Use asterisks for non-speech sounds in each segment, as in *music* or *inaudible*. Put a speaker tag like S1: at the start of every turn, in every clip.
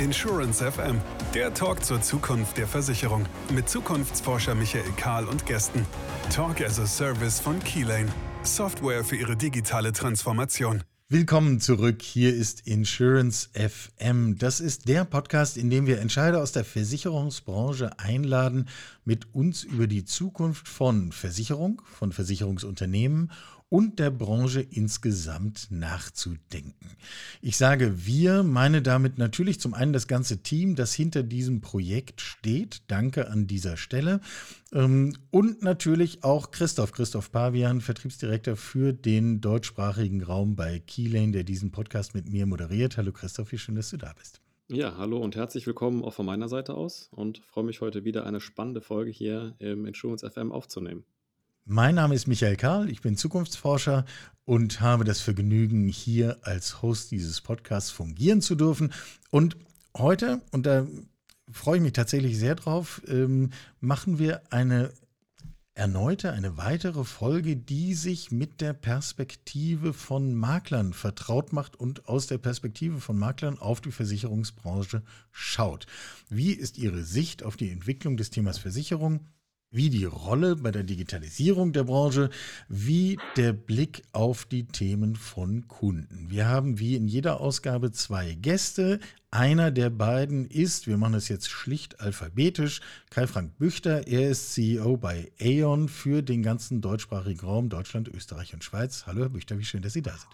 S1: Insurance FM, der Talk zur Zukunft der Versicherung mit Zukunftsforscher Michael Kahl und Gästen. Talk as a Service von Keylane, Software für ihre digitale Transformation.
S2: Willkommen zurück. Hier ist Insurance FM. Das ist der Podcast, in dem wir Entscheider aus der Versicherungsbranche einladen, mit uns über die Zukunft von Versicherung, von Versicherungsunternehmen und der Branche insgesamt nachzudenken. Ich sage wir, meine damit natürlich zum einen das ganze Team, das hinter diesem Projekt steht. Danke an dieser Stelle. Ähm, und natürlich auch Christoph, Christoph Pavian, Vertriebsdirektor für den deutschsprachigen Raum bei Keylane, der diesen Podcast mit mir moderiert. Hallo Christoph, wie schön, dass du da bist.
S3: Ja, hallo und herzlich willkommen auch von meiner Seite aus und freue mich heute wieder eine spannende Folge hier im Insurance FM aufzunehmen.
S2: Mein Name ist Michael Karl, ich bin Zukunftsforscher und habe das Vergnügen, hier als Host dieses Podcasts fungieren zu dürfen. Und heute, und da freue ich mich tatsächlich sehr drauf, ähm, machen wir eine erneute, eine weitere Folge, die sich mit der Perspektive von Maklern vertraut macht und aus der Perspektive von Maklern auf die Versicherungsbranche schaut. Wie ist Ihre Sicht auf die Entwicklung des Themas Versicherung? Wie die Rolle bei der Digitalisierung der Branche, wie der Blick auf die Themen von Kunden. Wir haben wie in jeder Ausgabe zwei Gäste. Einer der beiden ist, wir machen das jetzt schlicht alphabetisch, Kai-Frank Büchter. Er ist CEO bei Aon für den ganzen deutschsprachigen Raum Deutschland, Österreich und Schweiz. Hallo, Herr Büchter, wie schön, dass Sie da sind.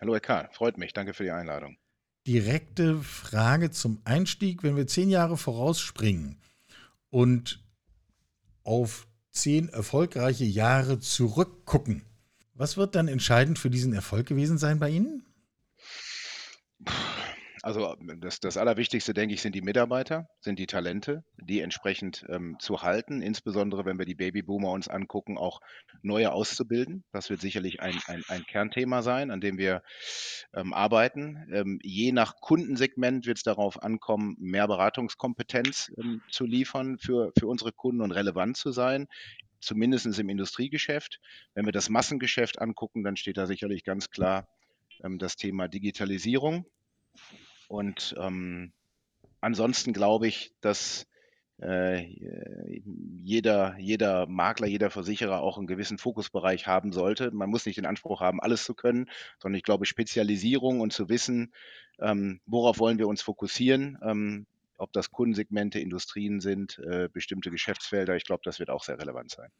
S4: Hallo, Herr Karl, freut mich. Danke für die Einladung.
S2: Direkte Frage zum Einstieg. Wenn wir zehn Jahre vorausspringen und auf zehn erfolgreiche Jahre zurückgucken. Was wird dann entscheidend für diesen Erfolg gewesen sein bei Ihnen?
S4: Also das, das Allerwichtigste, denke ich, sind die Mitarbeiter, sind die Talente, die entsprechend ähm, zu halten, insbesondere wenn wir die Babyboomer uns angucken, auch neue auszubilden. Das wird sicherlich ein, ein, ein Kernthema sein, an dem wir ähm, arbeiten. Ähm, je nach Kundensegment wird es darauf ankommen, mehr Beratungskompetenz ähm, zu liefern für, für unsere Kunden und relevant zu sein zumindest im Industriegeschäft. Wenn wir das Massengeschäft angucken, dann steht da sicherlich ganz klar ähm, das Thema Digitalisierung. Und ähm, ansonsten glaube ich, dass äh, jeder, jeder Makler, jeder Versicherer auch einen gewissen Fokusbereich haben sollte. Man muss nicht den Anspruch haben, alles zu können, sondern ich glaube, Spezialisierung und zu wissen, ähm, worauf wollen wir uns fokussieren, ähm, ob das Kundensegmente, Industrien sind, äh, bestimmte Geschäftsfelder. Ich glaube, das wird auch sehr relevant sein.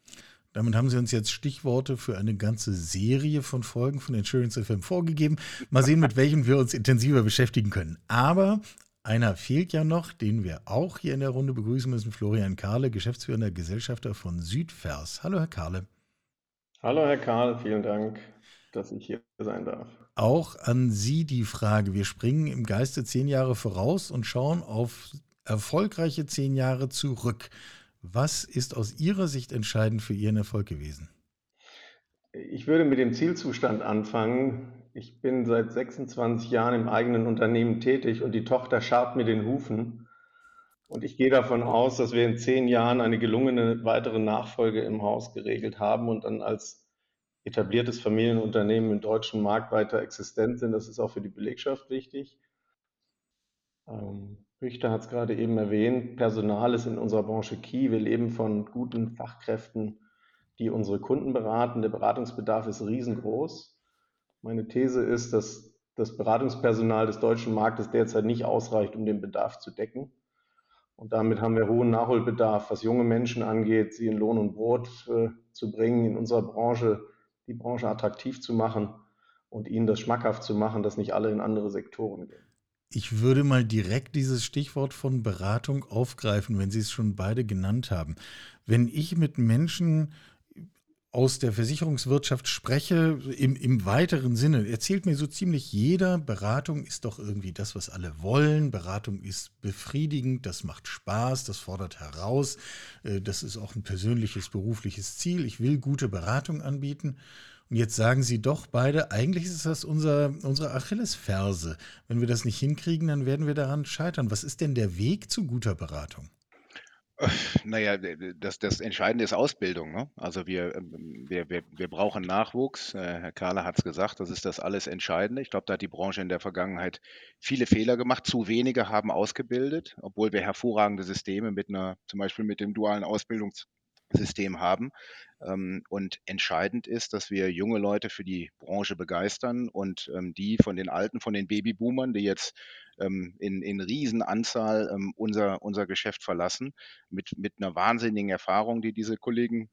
S2: Damit haben Sie uns jetzt Stichworte für eine ganze Serie von Folgen von Insurance FM vorgegeben. Mal sehen, mit welchen wir uns intensiver beschäftigen können. Aber einer fehlt ja noch, den wir auch hier in der Runde begrüßen müssen. Florian Kahle, geschäftsführender Gesellschafter von Südvers. Hallo, Herr Kahle.
S5: Hallo, Herr Kahl. Vielen Dank, dass ich hier sein darf.
S2: Auch an Sie die Frage. Wir springen im Geiste zehn Jahre voraus und schauen auf erfolgreiche zehn Jahre zurück. Was ist aus Ihrer Sicht entscheidend für Ihren Erfolg gewesen?
S5: Ich würde mit dem Zielzustand anfangen. Ich bin seit 26 Jahren im eigenen Unternehmen tätig und die Tochter scharrt mir den Hufen. Und ich gehe davon aus, dass wir in zehn Jahren eine gelungene weitere Nachfolge im Haus geregelt haben und dann als etabliertes Familienunternehmen im deutschen Markt weiter existent sind. Das ist auch für die Belegschaft wichtig. Ähm, Richter hat es gerade eben erwähnt, Personal ist in unserer Branche key. Wir leben von guten Fachkräften, die unsere Kunden beraten. Der Beratungsbedarf ist riesengroß. Meine These ist, dass das Beratungspersonal des deutschen Marktes derzeit nicht ausreicht, um den Bedarf zu decken. Und damit haben wir hohen Nachholbedarf, was junge Menschen angeht, sie in Lohn und Brot äh, zu bringen, in unserer Branche die Branche attraktiv zu machen und ihnen das schmackhaft zu machen, dass nicht alle in andere Sektoren gehen.
S2: Ich würde mal direkt dieses Stichwort von Beratung aufgreifen, wenn Sie es schon beide genannt haben. Wenn ich mit Menschen aus der Versicherungswirtschaft spreche, im, im weiteren Sinne, erzählt mir so ziemlich jeder, Beratung ist doch irgendwie das, was alle wollen. Beratung ist befriedigend, das macht Spaß, das fordert heraus. Äh, das ist auch ein persönliches, berufliches Ziel. Ich will gute Beratung anbieten. Und jetzt sagen Sie doch beide, eigentlich ist das unser, unsere Achillesferse. Wenn wir das nicht hinkriegen, dann werden wir daran scheitern. Was ist denn der Weg zu guter Beratung?
S4: Naja, das, das Entscheidende ist Ausbildung. Ne? Also wir, ähm, wir, wir, wir brauchen Nachwuchs. Äh, Herr Kahler hat es gesagt, das ist das alles Entscheidende. Ich glaube, da hat die Branche in der Vergangenheit viele Fehler gemacht. Zu wenige haben ausgebildet, obwohl wir hervorragende Systeme mit einer, zum Beispiel mit dem dualen Ausbildungssystem haben. Ähm, und entscheidend ist, dass wir junge Leute für die Branche begeistern und ähm, die von den Alten, von den Babyboomern, die jetzt ähm, in, in Riesenanzahl unser, unser Geschäft verlassen, mit, mit einer wahnsinnigen Erfahrung, die diese Kollegen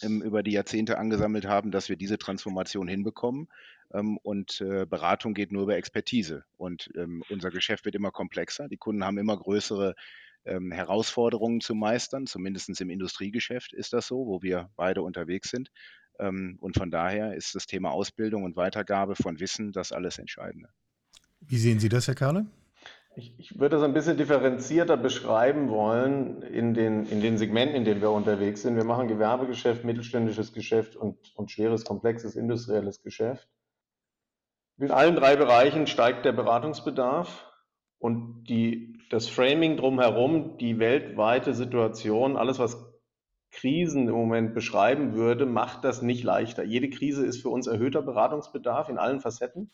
S4: über die Jahrzehnte angesammelt haben, dass wir diese Transformation hinbekommen. und äh, Beratung geht nur über Expertise. Und unser Geschäft wird immer komplexer. Die Kunden haben immer größere ähm, Herausforderungen zu meistern. Zumindest im Industriegeschäft ist das so, wo wir beide unterwegs sind. Ähm, und von daher ist das Thema Ausbildung und Weitergabe von Wissen das alles Entscheidende.
S2: Wie sehen Sie das, Herr Kahle?
S5: Ich, ich, würde das ein bisschen differenzierter beschreiben wollen in den, in den Segmenten, in denen wir unterwegs sind. Wir machen Gewerbegeschäft, mittelständisches Geschäft und, und schweres, komplexes industrielles Geschäft. In allen drei Bereichen steigt der Beratungsbedarf. Und die, das Framing drumherum, die weltweite Situation, alles, was Krisen im Moment beschreiben würde, macht das nicht leichter. Jede Krise ist für uns erhöhter Beratungsbedarf in allen Facetten.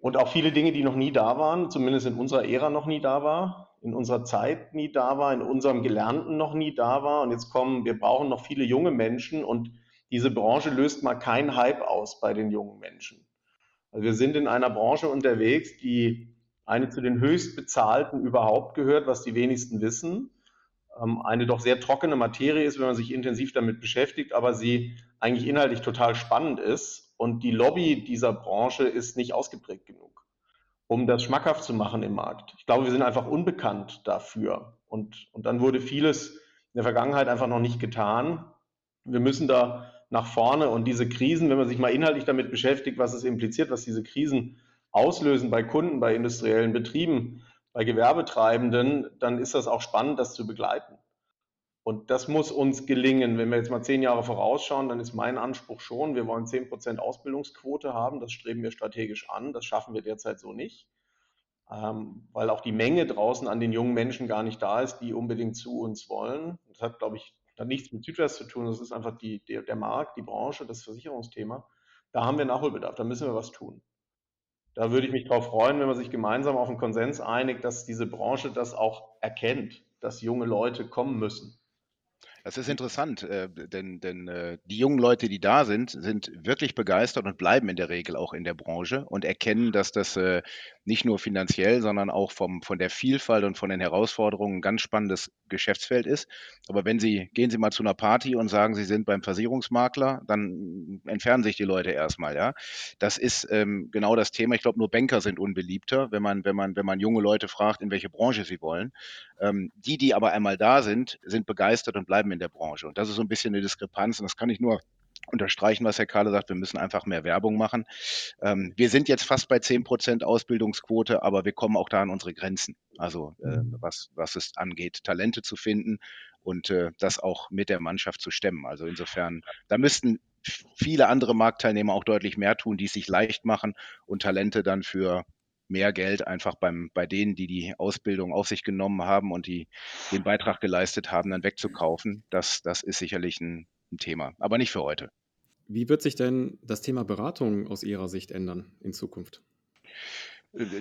S5: Und auch viele Dinge, die noch nie da waren, zumindest in unserer Ära noch nie da war, in unserer Zeit nie da war, in unserem Gelernten noch nie da war. Und jetzt kommen, wir brauchen noch viele junge Menschen und diese Branche löst mal keinen Hype aus bei den jungen Menschen. Also wir sind in einer Branche unterwegs, die eine zu den höchst bezahlten überhaupt gehört, was die wenigsten wissen. Ähm, eine doch sehr trockene Materie ist, wenn man sich intensiv damit beschäftigt, aber sie eigentlich inhaltlich total spannend ist. Und die Lobby dieser Branche ist nicht ausgeprägt genug, um das schmackhaft zu machen im Markt. Ich glaube, wir sind einfach unbekannt dafür. Und, und dann wurde vieles in der Vergangenheit einfach noch nicht getan. Wir müssen da nach vorne und diese Krisen, wenn man sich mal inhaltlich damit beschäftigt, was es impliziert, was diese Krisen auslösen bei Kunden, bei industriellen Betrieben, bei Gewerbetreibenden, dann ist das auch spannend, das zu begleiten. Und das muss uns gelingen. Wenn wir jetzt mal zehn Jahre vorausschauen, dann ist mein Anspruch schon, wir wollen zehn Prozent Ausbildungsquote haben. Das streben wir strategisch an. Das schaffen wir derzeit so nicht, ähm, weil auch die Menge draußen an den jungen Menschen gar nicht da ist, die unbedingt zu uns wollen. Das hat, glaube ich, hat nichts mit Südwest zu tun. Das ist einfach die, der, der Markt, die Branche, das Versicherungsthema. Da haben wir Nachholbedarf. Da müssen wir was tun. Da würde ich mich darauf freuen, wenn man sich gemeinsam auf einen Konsens einigt, dass diese Branche das auch erkennt, dass junge Leute kommen müssen.
S4: Das ist interessant, äh, denn, denn äh, die jungen Leute, die da sind, sind wirklich begeistert und bleiben in der Regel auch in der Branche und erkennen, dass das äh, nicht nur finanziell, sondern auch vom, von der Vielfalt und von den Herausforderungen ein ganz spannendes Geschäftsfeld ist. Aber wenn Sie, gehen Sie mal zu einer Party und sagen, Sie sind beim Versicherungsmakler, dann entfernen sich die Leute erstmal, ja. Das ist ähm, genau das Thema. Ich glaube, nur Banker sind unbeliebter, wenn man, wenn man, wenn man junge Leute fragt, in welche Branche sie wollen. Ähm, die, die aber einmal da sind, sind begeistert und bleiben in der Branche. Und das ist so ein bisschen eine Diskrepanz und das kann ich nur unterstreichen, was Herr Kahle sagt, wir müssen einfach mehr Werbung machen. Ähm, wir sind jetzt fast bei 10 Prozent Ausbildungsquote, aber wir kommen auch da an unsere Grenzen. Also äh, mhm. was, was es angeht, Talente zu finden und äh, das auch mit der Mannschaft zu stemmen. Also insofern, da müssten viele andere Marktteilnehmer auch deutlich mehr tun, die es sich leicht machen und Talente dann für mehr Geld einfach beim, bei denen, die die Ausbildung auf sich genommen haben und die den Beitrag geleistet haben, dann wegzukaufen. Das, das ist sicherlich ein, ein Thema, aber nicht für heute.
S3: Wie wird sich denn das Thema Beratung aus Ihrer Sicht ändern in Zukunft?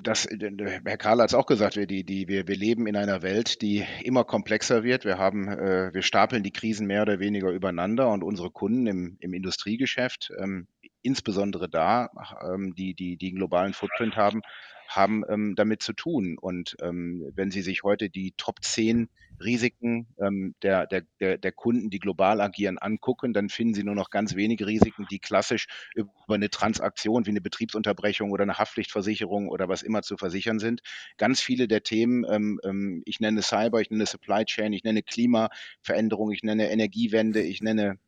S4: Das, Herr Karl hat es auch gesagt, wir, die, die, wir, wir leben in einer Welt, die immer komplexer wird. Wir, haben, äh, wir stapeln die Krisen mehr oder weniger übereinander und unsere Kunden im, im Industriegeschäft, ähm, insbesondere da, ähm, die, die, die einen globalen Footprint haben, haben ähm, damit zu tun. Und ähm, wenn Sie sich heute die Top 10 Risiken ähm, der, der, der, Kunden, die global agieren, angucken, dann finden Sie nur noch ganz wenige Risiken, die klassisch über eine Transaktion wie eine Betriebsunterbrechung oder eine Haftpflichtversicherung oder was immer zu versichern sind. Ganz viele der Themen, ähm, ähm, ich nenne Cyber, ich nenne Supply Chain, ich nenne Klimaveränderung, ich nenne Energiewende, ich nenne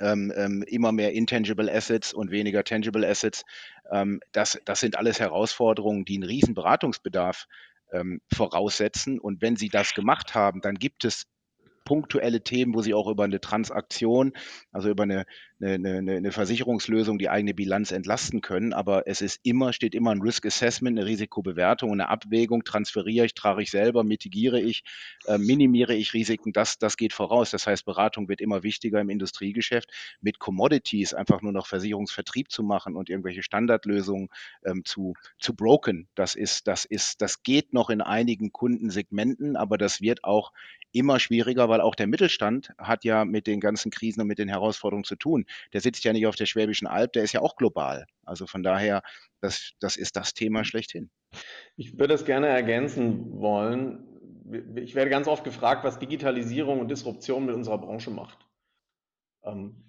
S4: ähm, ähm, immer mehr Intangible Assets und weniger Tangible Assets. Ähm, das, das sind alles Herausforderungen, die einen riesen Beratungsbedarf ähm, voraussetzen. Und wenn Sie das gemacht haben, dann gibt es punktuelle Themen, wo Sie auch über eine Transaktion, also über eine, eine, eine, eine Versicherungslösung die eigene Bilanz entlasten können. Aber es ist immer, steht immer ein Risk Assessment, eine Risikobewertung, eine Abwägung. Transferiere ich, trage ich selber, mitigiere ich, äh, minimiere ich Risiken. Das, das geht voraus. Das heißt, Beratung wird immer wichtiger im Industriegeschäft. Mit Commodities einfach nur noch Versicherungsvertrieb zu machen und irgendwelche Standardlösungen ähm, zu, zu broken. Das ist, das ist, das geht noch in einigen Kundensegmenten, aber das wird auch immer schwieriger, weil auch der Mittelstand hat ja mit den ganzen Krisen und mit den Herausforderungen zu tun. Der sitzt ja nicht auf der Schwäbischen Alb, der ist ja auch global. Also von daher, das, das ist das Thema schlechthin.
S5: Ich würde es gerne ergänzen wollen. Ich werde ganz oft gefragt, was Digitalisierung und Disruption mit unserer Branche macht. Ähm,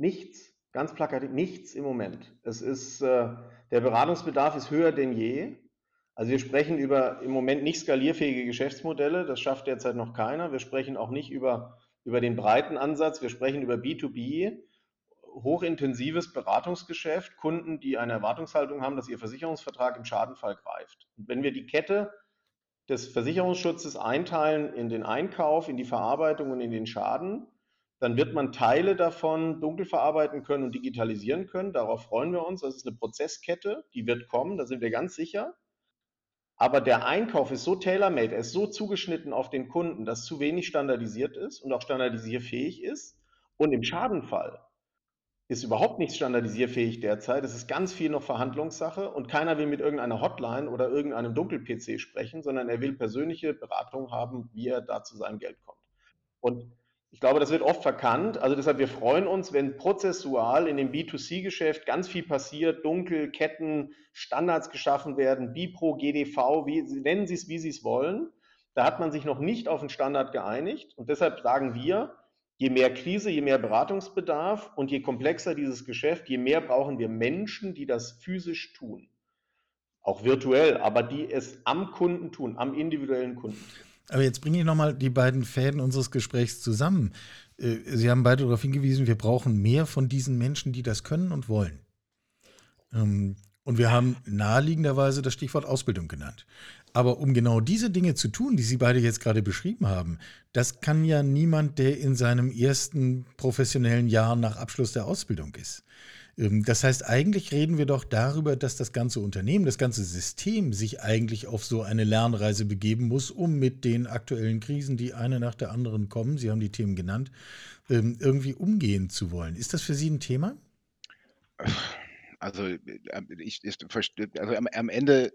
S5: nichts, ganz plakativ, nichts im Moment. Es ist, äh, der Beratungsbedarf ist höher denn je. Also wir sprechen über im Moment nicht skalierfähige Geschäftsmodelle, das schafft derzeit noch keiner. Wir sprechen auch nicht über, über den breiten Ansatz, wir sprechen über B2B, hochintensives Beratungsgeschäft, Kunden, die eine Erwartungshaltung haben, dass ihr Versicherungsvertrag im Schadenfall greift. Und wenn wir die Kette des Versicherungsschutzes einteilen in den Einkauf, in die Verarbeitung und in den Schaden, dann wird man Teile davon dunkel verarbeiten können und digitalisieren können. Darauf freuen wir uns. Das ist eine Prozesskette, die wird kommen, da sind wir ganz sicher. Aber der Einkauf ist so tailor-made, er ist so zugeschnitten auf den Kunden, dass zu wenig standardisiert ist und auch standardisierfähig ist. Und im Schadenfall ist überhaupt nicht standardisierfähig derzeit. Es ist ganz viel noch Verhandlungssache und keiner will mit irgendeiner Hotline oder irgendeinem Dunkel-PC sprechen, sondern er will persönliche Beratung haben, wie er da zu seinem Geld kommt. Und ich glaube, das wird oft verkannt. Also deshalb, wir freuen uns, wenn prozessual in dem B2C-Geschäft ganz viel passiert, Dunkel, Ketten, Standards geschaffen werden, BIPRO, GDV, wie, nennen Sie es, wie Sie es wollen. Da hat man sich noch nicht auf einen Standard geeinigt. Und deshalb sagen wir, je mehr Krise, je mehr Beratungsbedarf und je komplexer dieses Geschäft, je mehr brauchen wir Menschen, die das physisch tun. Auch virtuell, aber die es am Kunden tun, am individuellen Kunden.
S2: Aber jetzt bringe ich nochmal die beiden Fäden unseres Gesprächs zusammen. Äh, Sie haben beide darauf hingewiesen, wir brauchen mehr von diesen Menschen, die das können und wollen. Ähm, und wir haben naheliegenderweise das Stichwort Ausbildung genannt. Aber um genau diese Dinge zu tun, die Sie beide jetzt gerade beschrieben haben, das kann ja niemand, der in seinem ersten professionellen Jahr nach Abschluss der Ausbildung ist. Ähm, das heißt, eigentlich reden wir doch darüber, dass das ganze Unternehmen, das ganze System sich eigentlich auf so eine Lernreise begeben muss, um mit den aktuellen Krisen, die eine nach der anderen kommen, Sie haben die Themen genannt, ähm, irgendwie umgehen zu wollen. Ist das für Sie ein Thema?
S4: Also, äh, ich, ist, also am, am, Ende,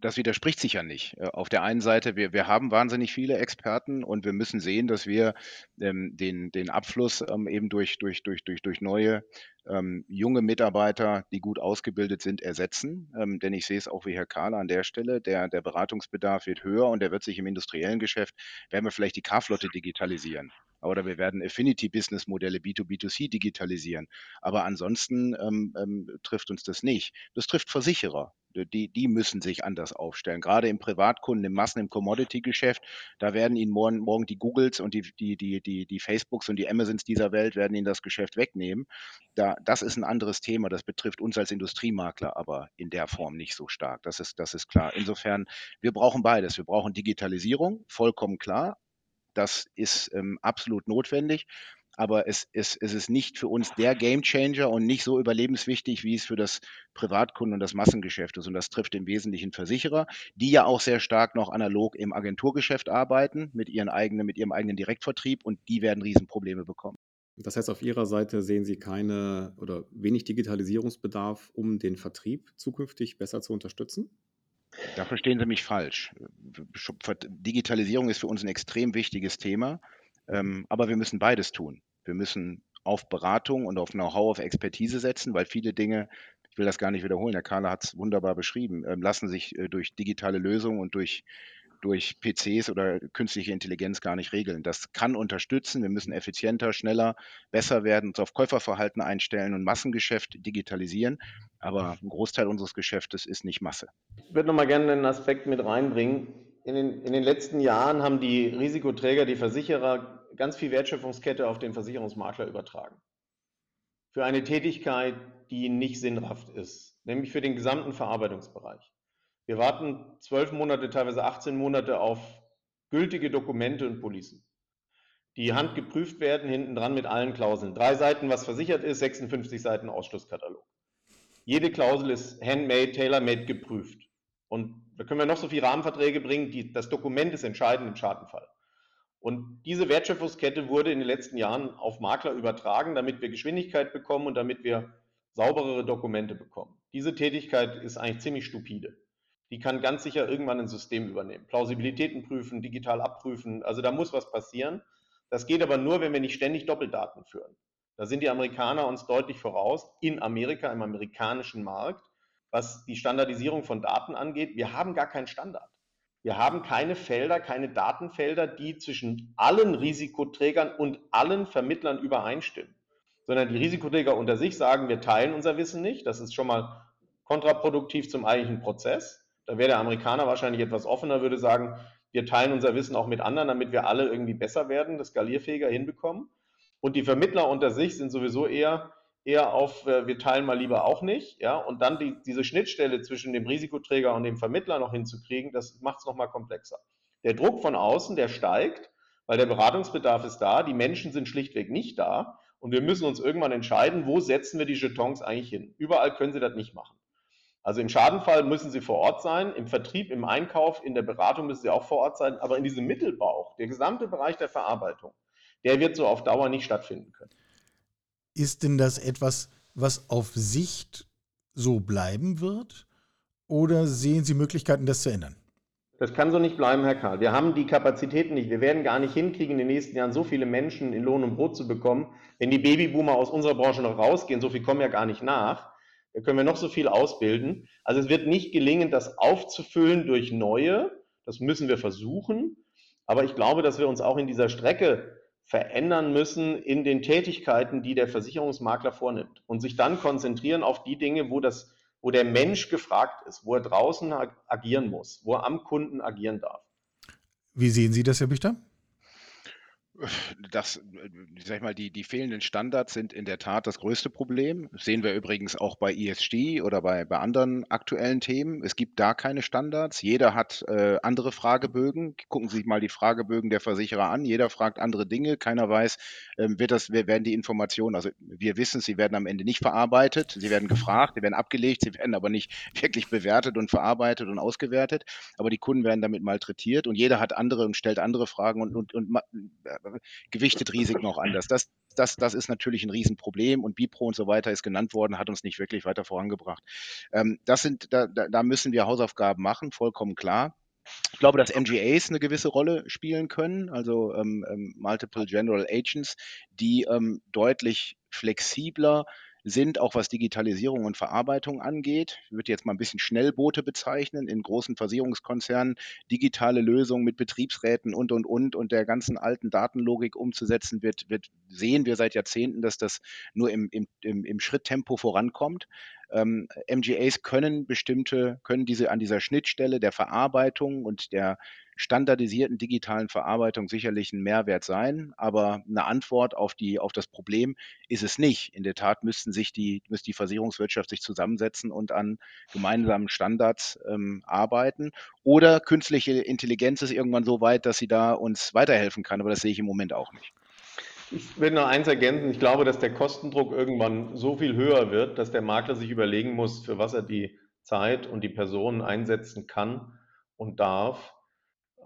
S4: das widerspricht sich ja nicht. Äh, auf der einen Seite, wir, wir haben wahnsinnig viele Experten und wir müssen sehen, dass wir ähm, den, den Abfluss ähm, eben durch, durch, durch, durch, durch neue ähm, junge Mitarbeiter, die gut ausgebildet sind, ersetzen. Ähm, denn ich sehe es auch wie Herr Kahler an der Stelle, der, der Beratungsbedarf wird höher und der wird sich im industriellen Geschäft, werden wir vielleicht die K-Flotte digitalisieren oder wir werden Affinity-Business-Modelle B2B2C digitalisieren. Aber ansonsten ähm, ähm, trifft uns das nicht. Das trifft Versicherer. Die, die müssen sich anders aufstellen. Gerade im Privatkunden, im Massen-, im Commodity-Geschäft, da werden ihnen morgen, morgen die Googles und die, die, die, die, die Facebooks und die Amazons dieser Welt werden ihnen das Geschäft wegnehmen. Da, das ist ein anderes Thema. Das betrifft uns als Industriemakler aber in der Form nicht so stark. Das ist, das ist klar. Insofern, wir brauchen beides. Wir brauchen Digitalisierung, vollkommen klar. Das ist ähm, absolut notwendig. Aber es, es, es ist nicht für uns der Gamechanger und nicht so überlebenswichtig, wie es für das Privatkunden und das Massengeschäft ist. Und das trifft im Wesentlichen Versicherer, die ja auch sehr stark noch analog im Agenturgeschäft arbeiten, mit, ihren eigenen, mit ihrem eigenen Direktvertrieb und die werden Riesenprobleme bekommen.
S3: Das heißt, auf Ihrer Seite sehen Sie keine oder wenig Digitalisierungsbedarf, um den Vertrieb zukünftig besser zu unterstützen?
S4: Da verstehen Sie mich falsch. Digitalisierung ist für uns ein extrem wichtiges Thema, ähm, aber wir müssen beides tun. Wir müssen auf Beratung und auf Know-how, auf Expertise setzen, weil viele Dinge, ich will das gar nicht wiederholen, Herr Kahler hat es wunderbar beschrieben, ähm, lassen sich äh, durch digitale Lösungen und durch durch PCs oder künstliche Intelligenz gar nicht regeln. Das kann unterstützen. Wir müssen effizienter, schneller, besser werden, uns auf Käuferverhalten einstellen und Massengeschäft digitalisieren. Aber ein Großteil unseres Geschäftes ist nicht Masse.
S5: Ich würde noch mal gerne einen Aspekt mit reinbringen. In den, in den letzten Jahren haben die Risikoträger, die Versicherer ganz viel Wertschöpfungskette auf den Versicherungsmakler übertragen. Für eine Tätigkeit, die nicht sinnhaft ist, nämlich für den gesamten Verarbeitungsbereich. Wir warten zwölf Monate, teilweise 18 Monate auf gültige Dokumente und Policen. die handgeprüft werden, hinten dran mit allen Klauseln. Drei Seiten, was versichert ist, 56 Seiten Ausschlusskatalog. Jede Klausel ist handmade, tailor-made geprüft. Und da können wir noch so viele Rahmenverträge bringen, die, das Dokument ist entscheidend im Schadenfall. Und diese Wertschöpfungskette wurde in den letzten Jahren auf Makler übertragen, damit wir Geschwindigkeit bekommen und damit wir sauberere Dokumente bekommen. Diese Tätigkeit ist eigentlich ziemlich stupide. Die kann ganz sicher irgendwann ein System übernehmen. Plausibilitäten prüfen, digital abprüfen. Also da muss was passieren. Das geht aber nur, wenn wir nicht ständig Doppeldaten führen. Da sind die Amerikaner uns deutlich voraus, in Amerika, im amerikanischen Markt, was die Standardisierung von Daten angeht. Wir haben gar keinen Standard. Wir haben keine Felder, keine Datenfelder, die zwischen allen Risikoträgern und allen Vermittlern übereinstimmen, sondern die Risikoträger unter sich sagen, wir teilen unser Wissen nicht. Das ist schon mal kontraproduktiv zum eigentlichen Prozess. Da wäre der Amerikaner wahrscheinlich etwas offener, würde sagen, wir teilen unser Wissen auch mit anderen, damit wir alle irgendwie besser werden, das skalierfähiger hinbekommen. Und die Vermittler unter sich sind sowieso eher, eher auf, äh, wir teilen mal lieber auch nicht. Ja? Und dann die, diese Schnittstelle zwischen dem Risikoträger und dem Vermittler noch hinzukriegen, das macht es nochmal komplexer. Der Druck von außen, der steigt, weil der Beratungsbedarf ist da, die Menschen sind schlichtweg nicht da und wir müssen uns irgendwann entscheiden, wo setzen wir die Jetons eigentlich hin. Überall können sie das nicht machen. Also im Schadenfall müssen sie vor Ort sein, im Vertrieb, im Einkauf, in der Beratung müssen sie auch vor Ort sein, aber in diesem Mittelbauch, der gesamte Bereich der Verarbeitung, der wird so auf Dauer nicht stattfinden können.
S2: Ist denn das etwas, was auf Sicht so bleiben wird? Oder sehen Sie Möglichkeiten, das zu ändern?
S5: Das kann so nicht bleiben, Herr Karl. Wir haben die Kapazitäten nicht. Wir werden gar nicht hinkriegen, in den nächsten Jahren so viele Menschen in Lohn und Brot zu bekommen, wenn die Babyboomer aus unserer Branche noch rausgehen. So viel kommen ja gar nicht nach. Da können wir noch so viel ausbilden. Also es wird nicht gelingen, das aufzufüllen durch neue. Das müssen wir versuchen. Aber ich glaube, dass wir uns auch in dieser Strecke verändern müssen in den Tätigkeiten, die der Versicherungsmakler vornimmt und sich dann konzentrieren auf die Dinge, wo, das, wo der Mensch gefragt ist, wo er draußen agieren muss, wo er am Kunden agieren darf.
S2: Wie sehen Sie das, Herr Büchter?
S4: Das, ich sag mal, die, die fehlenden Standards sind in der Tat das größte Problem. Das sehen wir übrigens auch bei ESG oder bei, bei anderen aktuellen Themen. Es gibt da keine Standards. Jeder hat äh, andere Fragebögen. Gucken Sie sich mal die Fragebögen der Versicherer an. Jeder fragt andere Dinge. Keiner weiß, ähm, wird das, werden die Informationen, also wir wissen, sie werden am Ende nicht verarbeitet. Sie werden gefragt, sie werden abgelegt, sie werden aber nicht *laughs* wirklich bewertet und verarbeitet und ausgewertet. Aber die Kunden werden damit malträtiert und jeder hat andere und stellt andere Fragen und, und, und gewichtet Risiken auch anders. Das, das, das ist natürlich ein Riesenproblem und Bipro und so weiter ist genannt worden, hat uns nicht wirklich weiter vorangebracht. Ähm, das sind, da, da müssen wir Hausaufgaben machen, vollkommen klar. Ich glaube, dass MGAs eine gewisse Rolle spielen können, also ähm, ähm, Multiple General Agents, die ähm, deutlich flexibler sind, auch was Digitalisierung und Verarbeitung angeht. Ich würde jetzt mal ein bisschen Schnellboote bezeichnen, in großen Versicherungskonzernen digitale Lösungen mit Betriebsräten und, und, und und der ganzen alten Datenlogik umzusetzen, wird, wird sehen wir seit Jahrzehnten, dass das nur im, im, im, im Schritttempo vorankommt. Ähm, MGAs können bestimmte, können diese an dieser Schnittstelle der Verarbeitung und der standardisierten digitalen Verarbeitung sicherlich ein Mehrwert sein, aber eine Antwort auf, die, auf das Problem ist es nicht. In der Tat müssten sich die, müsste die Versicherungswirtschaft sich zusammensetzen und an gemeinsamen Standards ähm, arbeiten. Oder künstliche Intelligenz ist irgendwann so weit, dass sie da uns weiterhelfen kann, aber das sehe ich im Moment auch nicht.
S5: Ich will noch eins ergänzen. Ich glaube, dass der Kostendruck irgendwann so viel höher wird, dass der Makler sich überlegen muss, für was er die Zeit und die Personen einsetzen kann und darf,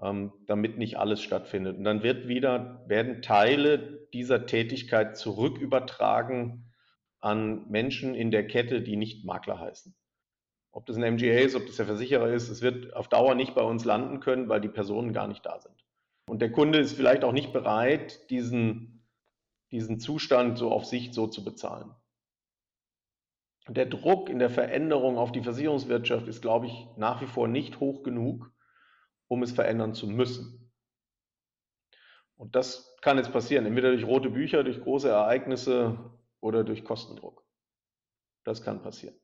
S5: ähm, damit nicht alles stattfindet. Und dann wird wieder, werden Teile dieser Tätigkeit zurückübertragen an Menschen in der Kette, die nicht Makler heißen. Ob das ein MGA ist, ob das der Versicherer ist, es wird auf Dauer nicht bei uns landen können, weil die Personen gar nicht da sind. Und der Kunde ist vielleicht auch nicht bereit, diesen, diesen Zustand so auf Sicht so zu bezahlen. Der Druck in der Veränderung auf die Versicherungswirtschaft ist, glaube ich, nach wie vor nicht hoch genug, um es verändern zu müssen. Und das kann jetzt passieren, entweder durch rote Bücher, durch große Ereignisse oder durch Kostendruck. Das kann passieren.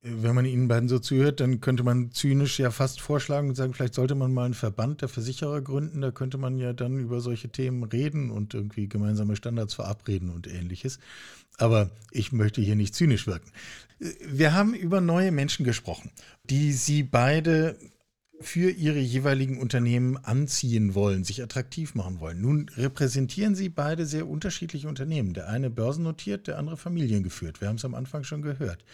S2: Wenn man Ihnen beiden so zuhört, dann könnte man zynisch ja fast vorschlagen und sagen, vielleicht sollte man mal einen Verband der Versicherer gründen. Da könnte man ja dann über solche Themen reden und irgendwie gemeinsame Standards verabreden und ähnliches. Aber ich möchte hier nicht zynisch wirken. Wir haben über neue Menschen gesprochen, die Sie beide für ihre jeweiligen Unternehmen anziehen wollen, sich attraktiv machen wollen. Nun repräsentieren Sie beide sehr unterschiedliche Unternehmen. Der eine börsennotiert, der andere familiengeführt. Wir haben es am Anfang schon gehört.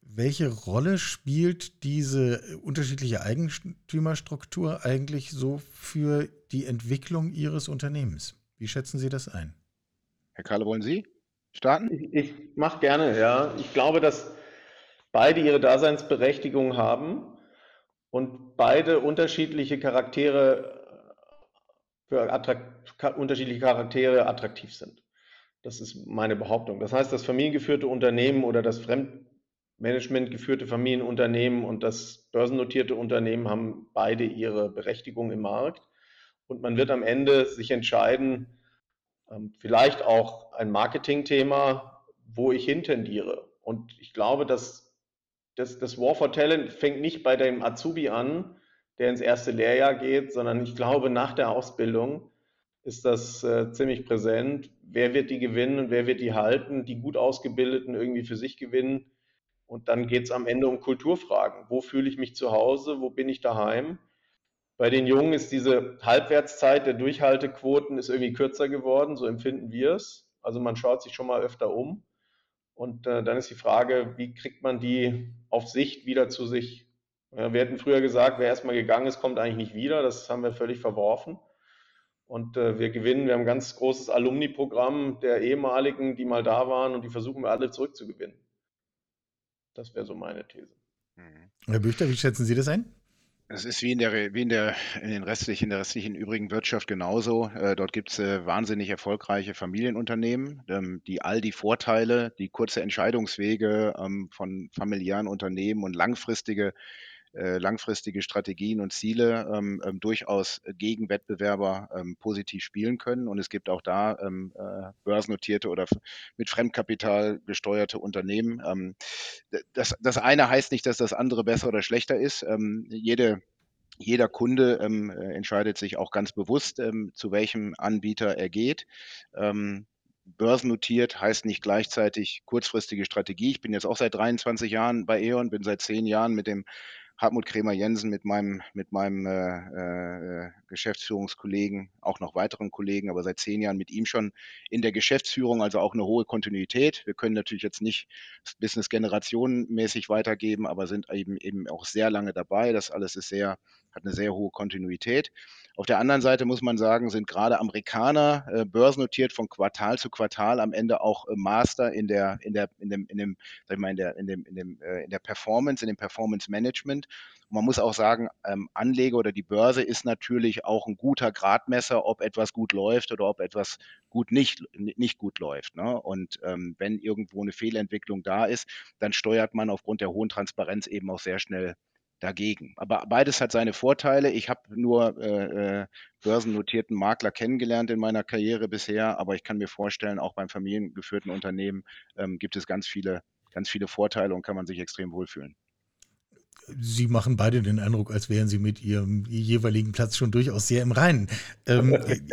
S2: Welche Rolle spielt diese unterschiedliche Eigentümerstruktur eigentlich so für die Entwicklung Ihres Unternehmens? Wie schätzen Sie das ein?
S4: Herr Kahle, wollen Sie starten?
S5: Ich, ich mache gerne, ja. Ich glaube, dass beide ihre Daseinsberechtigung haben und beide unterschiedliche Charaktere für unterschiedliche Charaktere attraktiv sind. Das ist meine Behauptung. Das heißt, das familiengeführte Unternehmen oder das Fremdmanagement geführte Familienunternehmen und das börsennotierte Unternehmen haben beide ihre Berechtigung im Markt. Und man wird am Ende sich entscheiden, ähm, vielleicht auch ein Marketingthema, wo ich hintendiere. Und ich glaube, dass das, das War for Talent fängt nicht bei dem Azubi an, der ins erste Lehrjahr geht, sondern ich glaube, nach der Ausbildung ist das äh, ziemlich präsent. Wer wird die gewinnen und wer wird die halten? Die gut ausgebildeten irgendwie für sich gewinnen. Und dann geht es am Ende um Kulturfragen. Wo fühle ich mich zu Hause? Wo bin ich daheim? Bei den Jungen ist diese Halbwertszeit der Durchhaltequoten ist irgendwie kürzer geworden, so empfinden wir es. Also man schaut sich schon mal öfter um. Und äh, dann ist die Frage, wie kriegt man die auf Sicht wieder zu sich? Ja, wir hätten früher gesagt, wer erstmal gegangen ist, kommt eigentlich nicht wieder. Das haben wir völlig verworfen. Und äh, wir gewinnen, wir haben ein ganz großes Alumni-Programm der ehemaligen, die mal da waren und die versuchen wir alle zurückzugewinnen. Das wäre so meine These.
S2: Mhm. Herr Büchter, wie schätzen Sie das ein?
S4: Es ist wie in der, wie in der, in den restlichen, in der restlichen übrigen Wirtschaft genauso. Äh, dort gibt es äh, wahnsinnig erfolgreiche Familienunternehmen, ähm, die all die Vorteile, die kurze Entscheidungswege ähm, von familiären Unternehmen und langfristige langfristige Strategien und Ziele ähm, ähm, durchaus gegen Wettbewerber ähm, positiv spielen können. Und es gibt auch da äh, börsennotierte oder mit Fremdkapital gesteuerte Unternehmen. Das, das eine heißt nicht, dass das andere besser oder schlechter ist. Jede jeder Kunde ähm, äh, entscheidet sich auch ganz bewusst, ähm, zu welchem Anbieter er geht. Ähm, börsennotiert heißt nicht gleichzeitig kurzfristige Strategie. Ich bin jetzt auch seit 23 Jahren bei E.ON, bin seit zehn Jahren mit dem Hartmut Kremer-Jensen mit meinem, mit meinem äh, äh, Geschäftsführungskollegen, auch noch weiteren Kollegen, aber seit zehn Jahren mit ihm schon in der Geschäftsführung, also auch eine hohe Kontinuität. Wir können natürlich jetzt nicht Business generationenmäßig weitergeben, aber sind eben eben auch sehr lange dabei. Das alles ist sehr, hat eine sehr hohe Kontinuität. Auf der anderen Seite muss man sagen, sind gerade Amerikaner äh, börsennotiert von Quartal zu Quartal am Ende auch äh, Master in der, in der, in dem, in dem, sag ich mal, in der, in dem, in dem, äh, in der Performance, in dem Performance Management. Und man muss auch sagen, ähm, Anleger oder die Börse ist natürlich auch ein guter Gradmesser, ob etwas gut läuft oder ob etwas gut nicht, nicht gut läuft. Ne? Und ähm, wenn irgendwo eine Fehlentwicklung da ist, dann steuert man aufgrund der hohen Transparenz eben auch sehr schnell dagegen. Aber beides hat seine Vorteile. Ich habe nur äh, äh, börsennotierten Makler kennengelernt in meiner Karriere bisher, aber ich kann mir vorstellen, auch beim familiengeführten Unternehmen ähm, gibt es ganz viele, ganz viele Vorteile und kann man sich extrem wohlfühlen.
S2: Sie machen beide den Eindruck, als wären Sie mit Ihrem jeweiligen Platz schon durchaus sehr im Reinen. Ähm, *laughs*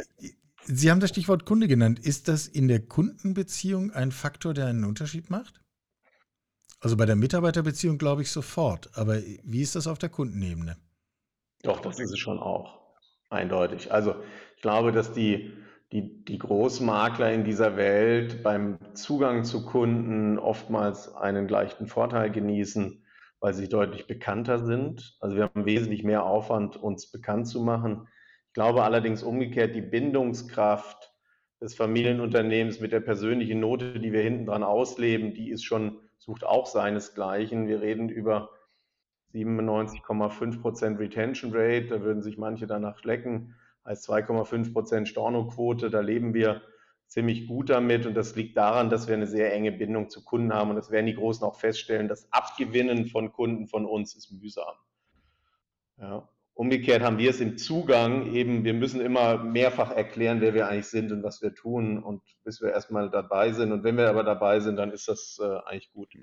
S2: Sie haben das Stichwort Kunde genannt. Ist das in der Kundenbeziehung ein Faktor, der einen Unterschied macht? Also bei der Mitarbeiterbeziehung glaube ich sofort, aber wie ist das auf der Kundenebene?
S5: Doch, das ist es schon auch. Eindeutig. Also ich glaube, dass die, die, die Großmakler in dieser Welt beim Zugang zu Kunden oftmals einen gleichen Vorteil genießen, weil sie deutlich bekannter sind. Also wir haben wesentlich mehr Aufwand, uns bekannt zu machen. Ich glaube allerdings umgekehrt, die Bindungskraft des Familienunternehmens mit der persönlichen Note, die wir hinten dran ausleben, die ist schon sucht auch seinesgleichen. Wir reden über 97,5 Prozent Retention Rate, da würden sich manche danach schlecken, als 2,5 Prozent Stornoquote, da leben wir ziemlich gut damit und das liegt daran, dass wir eine sehr enge Bindung zu Kunden haben und das werden die Großen auch feststellen, das Abgewinnen von Kunden von uns ist mühsam. Ja. Umgekehrt haben wir es im Zugang eben, wir müssen immer mehrfach erklären, wer wir eigentlich sind und was wir tun und bis wir erstmal dabei sind. Und wenn wir aber dabei sind, dann ist das äh, eigentlich gut.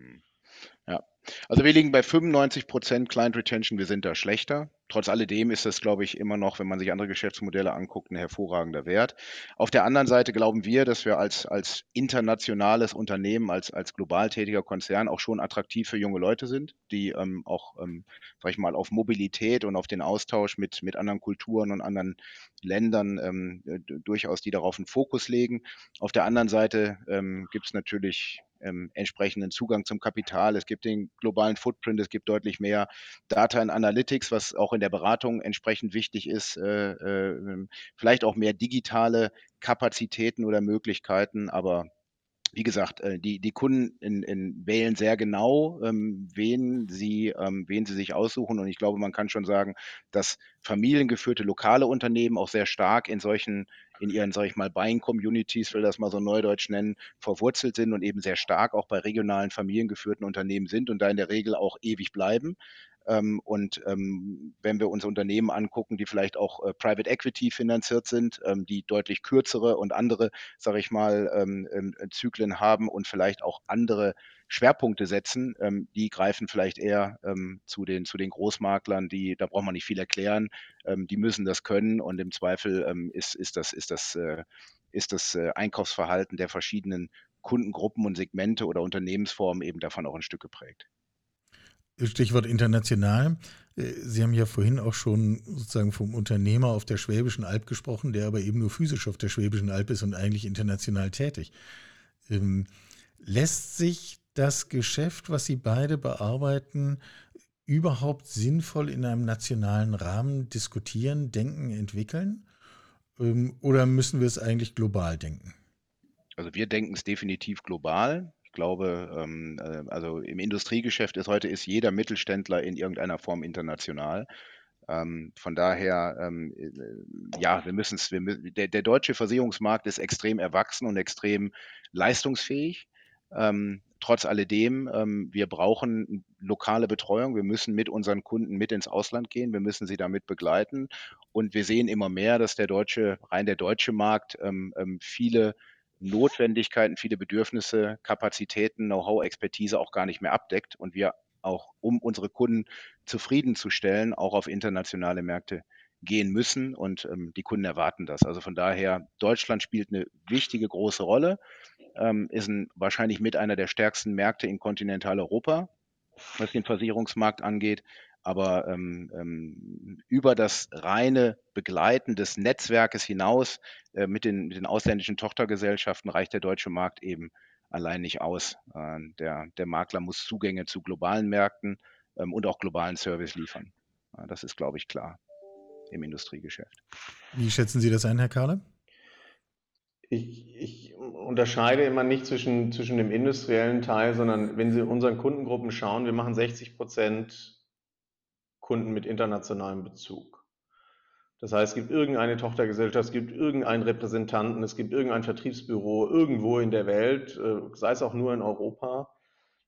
S4: Ja, also wir liegen bei 95 Prozent Client Retention, wir sind da schlechter. trotz alledem ist das, glaube ich, immer noch, wenn man sich andere Geschäftsmodelle anguckt, ein hervorragender Wert. Auf der anderen Seite glauben wir, dass wir als, als internationales Unternehmen, als, als global tätiger Konzern auch schon attraktiv für junge Leute sind, die ähm, auch, ähm, sag ich mal, auf Mobilität und auf den Austausch mit, mit anderen Kulturen und anderen Ländern ähm, durchaus die darauf einen Fokus legen. Auf der anderen Seite ähm, gibt es natürlich ähm, entsprechenden Zugang zum Kapital. Es gibt den globalen Footprint, es gibt deutlich mehr Data and Analytics, was auch in der Beratung entsprechend wichtig ist. Äh, äh, vielleicht auch mehr digitale Kapazitäten oder Möglichkeiten, aber wie gesagt, äh, die, die Kunden in, in wählen sehr genau, ähm, wen, sie, ähm, wen sie sich aussuchen. Und ich glaube, man kann schon sagen, dass familiengeführte lokale Unternehmen auch sehr stark in solchen, in ihren, sag ich mal, Buying Communities, will das mal so neudeutsch nennen, verwurzelt sind und eben sehr stark auch bei regionalen familiengeführten Unternehmen sind und da in der Regel auch ewig bleiben. Ähm, und ähm, wenn wir uns Unternehmen angucken, die vielleicht auch äh, Private Equity finanziert sind, ähm, die deutlich kürzere und andere, sage ich mal, äh, Zyklen haben und vielleicht auch andere Schwerpunkte setzen, die greifen vielleicht eher zu, den, zu den Großmaklern, die, da braucht man nicht viel erklären, die müssen das können und im Zweifel ist, ist das, ist das, äh, ist das Einkaufsverhalten der verschiedenen Kundengruppen und Segmente oder Unternehmensformen eben davon auch ein Stück geprägt.
S2: Stichwort international. Äh, Sie haben ja vorhin auch schon sozusagen vom Unternehmer auf der Schwäbischen Alb gesprochen, der aber eben nur physisch auf der Schwäbischen Alb ist und eigentlich international tätig. Ähm, lässt sich das Geschäft, was Sie beide bearbeiten, überhaupt sinnvoll in einem nationalen Rahmen diskutieren, denken, entwickeln? Ähm, oder müssen wir es eigentlich global denken?
S4: Also wir denken es definitiv global glaube, ähm, äh, also im Industriegeschäft ist heute ist jeder Mittelständler in irgendeiner Form international. Ähm, von daher, ähm, äh, ja, wir müssen es, der, der, deutsche Versicherungsmarkt ist extrem erwachsen und extrem leistungsfähig. Ähm, trotz alledem, ähm, wir brauchen lokale Betreuung. Wir müssen mit unseren Kunden mit ins Ausland gehen. Wir müssen sie damit begleiten. Und wir sehen immer mehr, dass der deutsche, rein der deutsche Markt ähm, viele Notwendigkeiten, viele Bedürfnisse, Kapazitäten, Know-how, Expertise auch gar nicht mehr abdeckt und wir auch, um unsere Kunden zufriedenzustellen, auch auf internationale Märkte gehen müssen und ähm, die Kunden erwarten das. Also von daher, Deutschland spielt eine wichtige große Rolle, ähm, ist ein, wahrscheinlich mit einer der stärksten Märkte in Kontinentaleuropa, was den Versicherungsmarkt angeht. Aber ähm, ähm, über das reine Begleiten des Netzwerkes hinaus äh, mit, den, mit den ausländischen Tochtergesellschaften reicht der deutsche Markt eben allein nicht aus. Äh, der, der Makler muss Zugänge zu globalen Märkten ähm, und auch globalen Service liefern. Äh, das ist, glaube ich, klar im Industriegeschäft.
S2: Wie schätzen Sie das ein, Herr Kahle?
S5: Ich, ich, unterscheide immer nicht zwischen, zwischen dem industriellen Teil, sondern wenn Sie unseren Kundengruppen schauen, wir machen 60 Prozent Kunden mit internationalem Bezug. Das heißt, es gibt irgendeine Tochtergesellschaft, es gibt irgendeinen Repräsentanten, es gibt irgendein Vertriebsbüro irgendwo in der Welt, äh, sei es auch nur in Europa.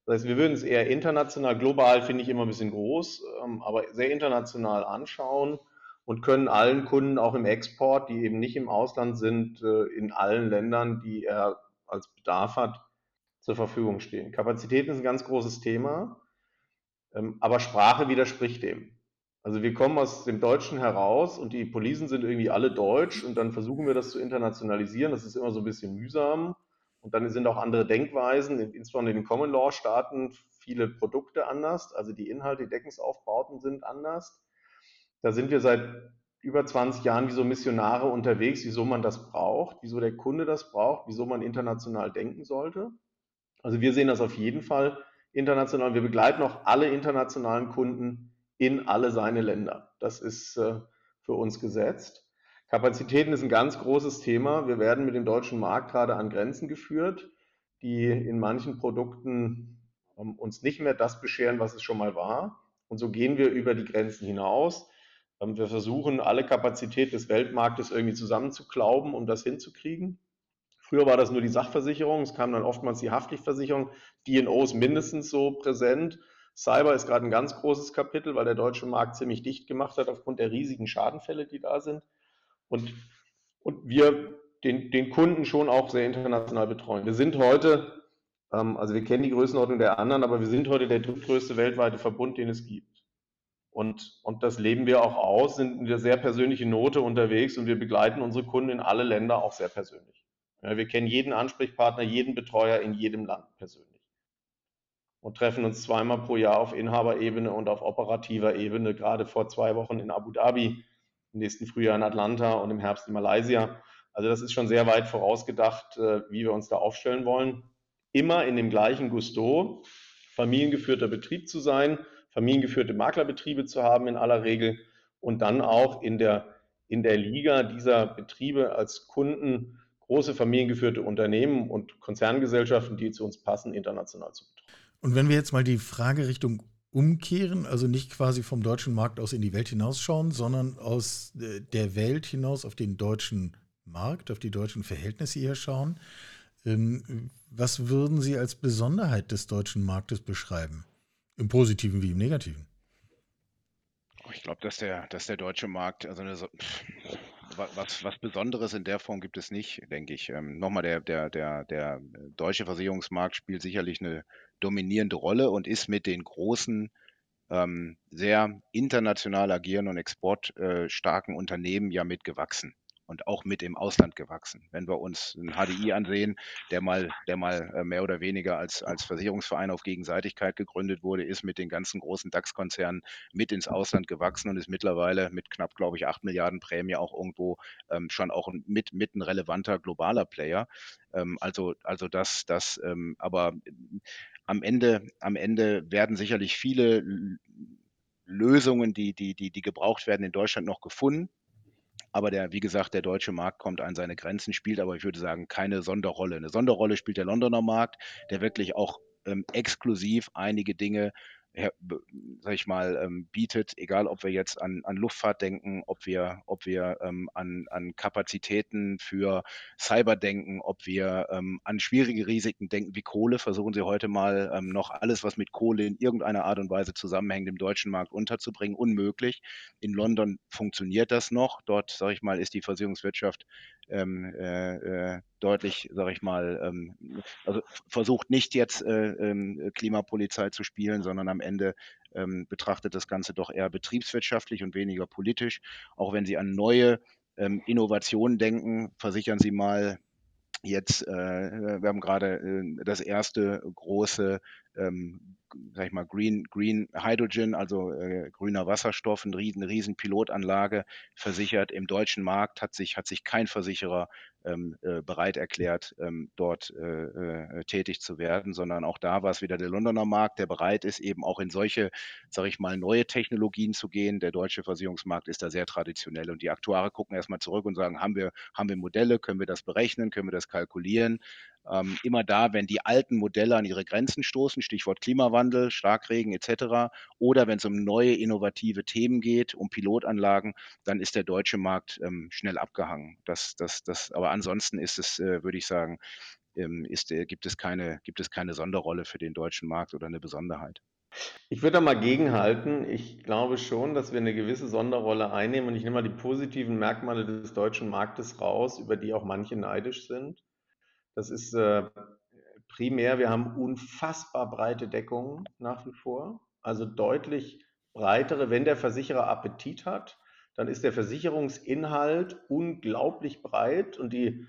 S5: Das heißt, wir würden es eher international, global finde ich immer ein bisschen groß, ähm, aber sehr international anschauen und können allen Kunden auch im Export, die eben nicht im Ausland sind, äh, in allen Ländern, die er als Bedarf hat, zur Verfügung stehen. Kapazitäten ist ein ganz großes Thema. Ähm, aber Sprache widerspricht dem. Also wir kommen aus dem Deutschen heraus und die Polisen sind irgendwie alle deutsch und dann versuchen wir das zu internationalisieren. Das ist immer so ein bisschen mühsam. Und dann sind auch andere Denkweisen, insbesondere in den Common Law Staaten, viele Produkte anders. Also die Inhalte, die Deckungsaufbauten sind anders. Da sind wir seit über 20 Jahren wie so Missionare unterwegs, wieso man das braucht, wieso der Kunde das braucht, wieso man international denken sollte. Also wir sehen das auf jeden Fall international. Wir begleiten auch alle internationalen Kunden in alle seine Länder. Das ist äh, für uns gesetzt. Kapazitäten ist ein ganz großes Thema. Wir werden mit dem deutschen Markt gerade an Grenzen geführt, die in manchen Produkten ähm, uns nicht mehr das bescheren, was es schon mal war. Und so gehen wir über die Grenzen hinaus. Ähm, wir versuchen, alle Kapazität des Weltmarktes irgendwie zusammenzuklauben, um das hinzukriegen. Früher war das nur die Sachversicherung, es kam dann oftmals die Haftpflichtversicherung, D&O ist mindestens so präsent. Cyber ist gerade ein ganz großes Kapitel, weil der deutsche Markt ziemlich dicht gemacht hat aufgrund der riesigen Schadenfälle, die da sind. Und, und wir den, den Kunden schon auch sehr international betreuen. Wir sind heute, ähm, also wir kennen die Größenordnung der anderen, aber wir sind heute der drittgrößte weltweite Verbund, den es gibt. Und, und das leben wir auch aus, sind in der sehr persönlichen Note unterwegs und wir begleiten unsere Kunden in alle Länder auch sehr persönlich. Ja, wir kennen jeden Ansprechpartner, jeden Betreuer in jedem Land persönlich und treffen uns zweimal pro Jahr auf Inhaberebene und auf operativer Ebene, gerade vor zwei Wochen in Abu Dhabi, im nächsten Frühjahr in Atlanta und im Herbst in Malaysia. Also das ist schon sehr weit vorausgedacht, äh, wie wir uns da aufstellen wollen. Immer in dem gleichen Gusto, familiengeführter Betrieb zu sein, familiengeführte Maklerbetriebe zu haben in aller Regel und dann auch in der, in der Liga dieser Betriebe als Kunden große familiengeführte Unternehmen und Konzerngesellschaften, die zu uns passen, international zu betreuen.
S2: Und wenn wir jetzt mal die Fragerichtung umkehren, also nicht quasi vom deutschen Markt aus in die Welt hinausschauen, sondern aus äh, der Welt hinaus auf den deutschen Markt, auf die deutschen Verhältnisse hier schauen. Ähm, was würden Sie als Besonderheit des deutschen Marktes beschreiben? Im Positiven wie im Negativen?
S4: Ich glaube, dass der, dass der deutsche Markt, also eine, was, was Besonderes in der Form gibt es nicht, denke ich. Ähm, nochmal, der, der, der, der deutsche Versicherungsmarkt spielt sicherlich eine dominierende Rolle und ist mit den großen, ähm, sehr international agierenden und exportstarken Unternehmen ja mitgewachsen und auch mit im Ausland gewachsen. Wenn wir uns ein HDI ansehen, der mal, der mal äh, mehr oder weniger als, als Versicherungsverein auf Gegenseitigkeit gegründet wurde, ist mit den ganzen großen DAX-Konzernen mit ins Ausland gewachsen und ist mittlerweile mit knapp, glaube ich, 8 Milliarden Prämie auch irgendwo ähm, schon auch mit, mit ein relevanter globaler Player. Ähm, also, also das, das, ähm, aber am Ende, am Ende werden sicherlich viele Lösungen, die, die, die, die gebraucht werden, in Deutschland noch gefunden. Aber der, wie gesagt, der deutsche Markt kommt an seine Grenzen, spielt aber, ich würde sagen, keine Sonderrolle. Eine Sonderrolle spielt der Londoner Markt, der wirklich auch ähm, exklusiv einige Dinge sag ich mal, ähm, bietet, egal ob wir jetzt an, an Luftfahrt denken, ob wir, ob wir ähm, an, an Kapazitäten für Cyber denken, ob wir ähm, an schwierige Risiken denken wie Kohle, versuchen Sie heute mal ähm, noch alles, was mit Kohle in irgendeiner Art und Weise zusammenhängt, im deutschen Markt unterzubringen. Unmöglich. In London funktioniert das noch. Dort, sage ich mal, ist die Versicherungswirtschaft ähm, äh, äh, deutlich, sage ich mal, ähm, also versucht nicht jetzt äh, ähm, Klimapolizei zu spielen, sondern am Ende ähm, betrachtet das Ganze doch eher betriebswirtschaftlich und weniger politisch. Auch wenn Sie an neue ähm, Innovationen denken, versichern Sie mal jetzt, äh, wir haben gerade äh, das erste große ähm, sag ich mal, Green, Green Hydrogen, also äh, grüner Wasserstoff, eine riesen, riesen Pilotanlage versichert. Im deutschen Markt hat sich, hat sich kein Versicherer ähm, äh, bereit erklärt, ähm, dort äh, äh, tätig zu werden, sondern auch da war es wieder der Londoner Markt, der bereit ist, eben auch in solche, sage ich mal, neue Technologien zu gehen. Der deutsche Versicherungsmarkt ist da sehr traditionell und die Aktuare gucken erstmal zurück und sagen, haben wir, haben wir Modelle, können wir das berechnen, können wir das kalkulieren? Ähm, immer da, wenn die alten Modelle an ihre Grenzen stoßen, Stichwort Klimawandel, Starkregen etc., oder wenn es um neue innovative Themen geht, um Pilotanlagen, dann ist der deutsche Markt ähm, schnell abgehangen. Das, das, das, aber ansonsten ist es, äh, würde ich sagen, ähm, ist, äh, gibt, es keine, gibt es keine Sonderrolle für den deutschen Markt oder eine Besonderheit.
S5: Ich würde da mal gegenhalten. Ich glaube schon, dass wir eine gewisse Sonderrolle einnehmen und ich nehme mal die positiven Merkmale des deutschen Marktes raus, über die auch manche neidisch sind. Das ist äh, primär, wir haben unfassbar breite Deckungen nach wie vor, also deutlich breitere, wenn der Versicherer Appetit hat, dann ist der Versicherungsinhalt unglaublich breit und die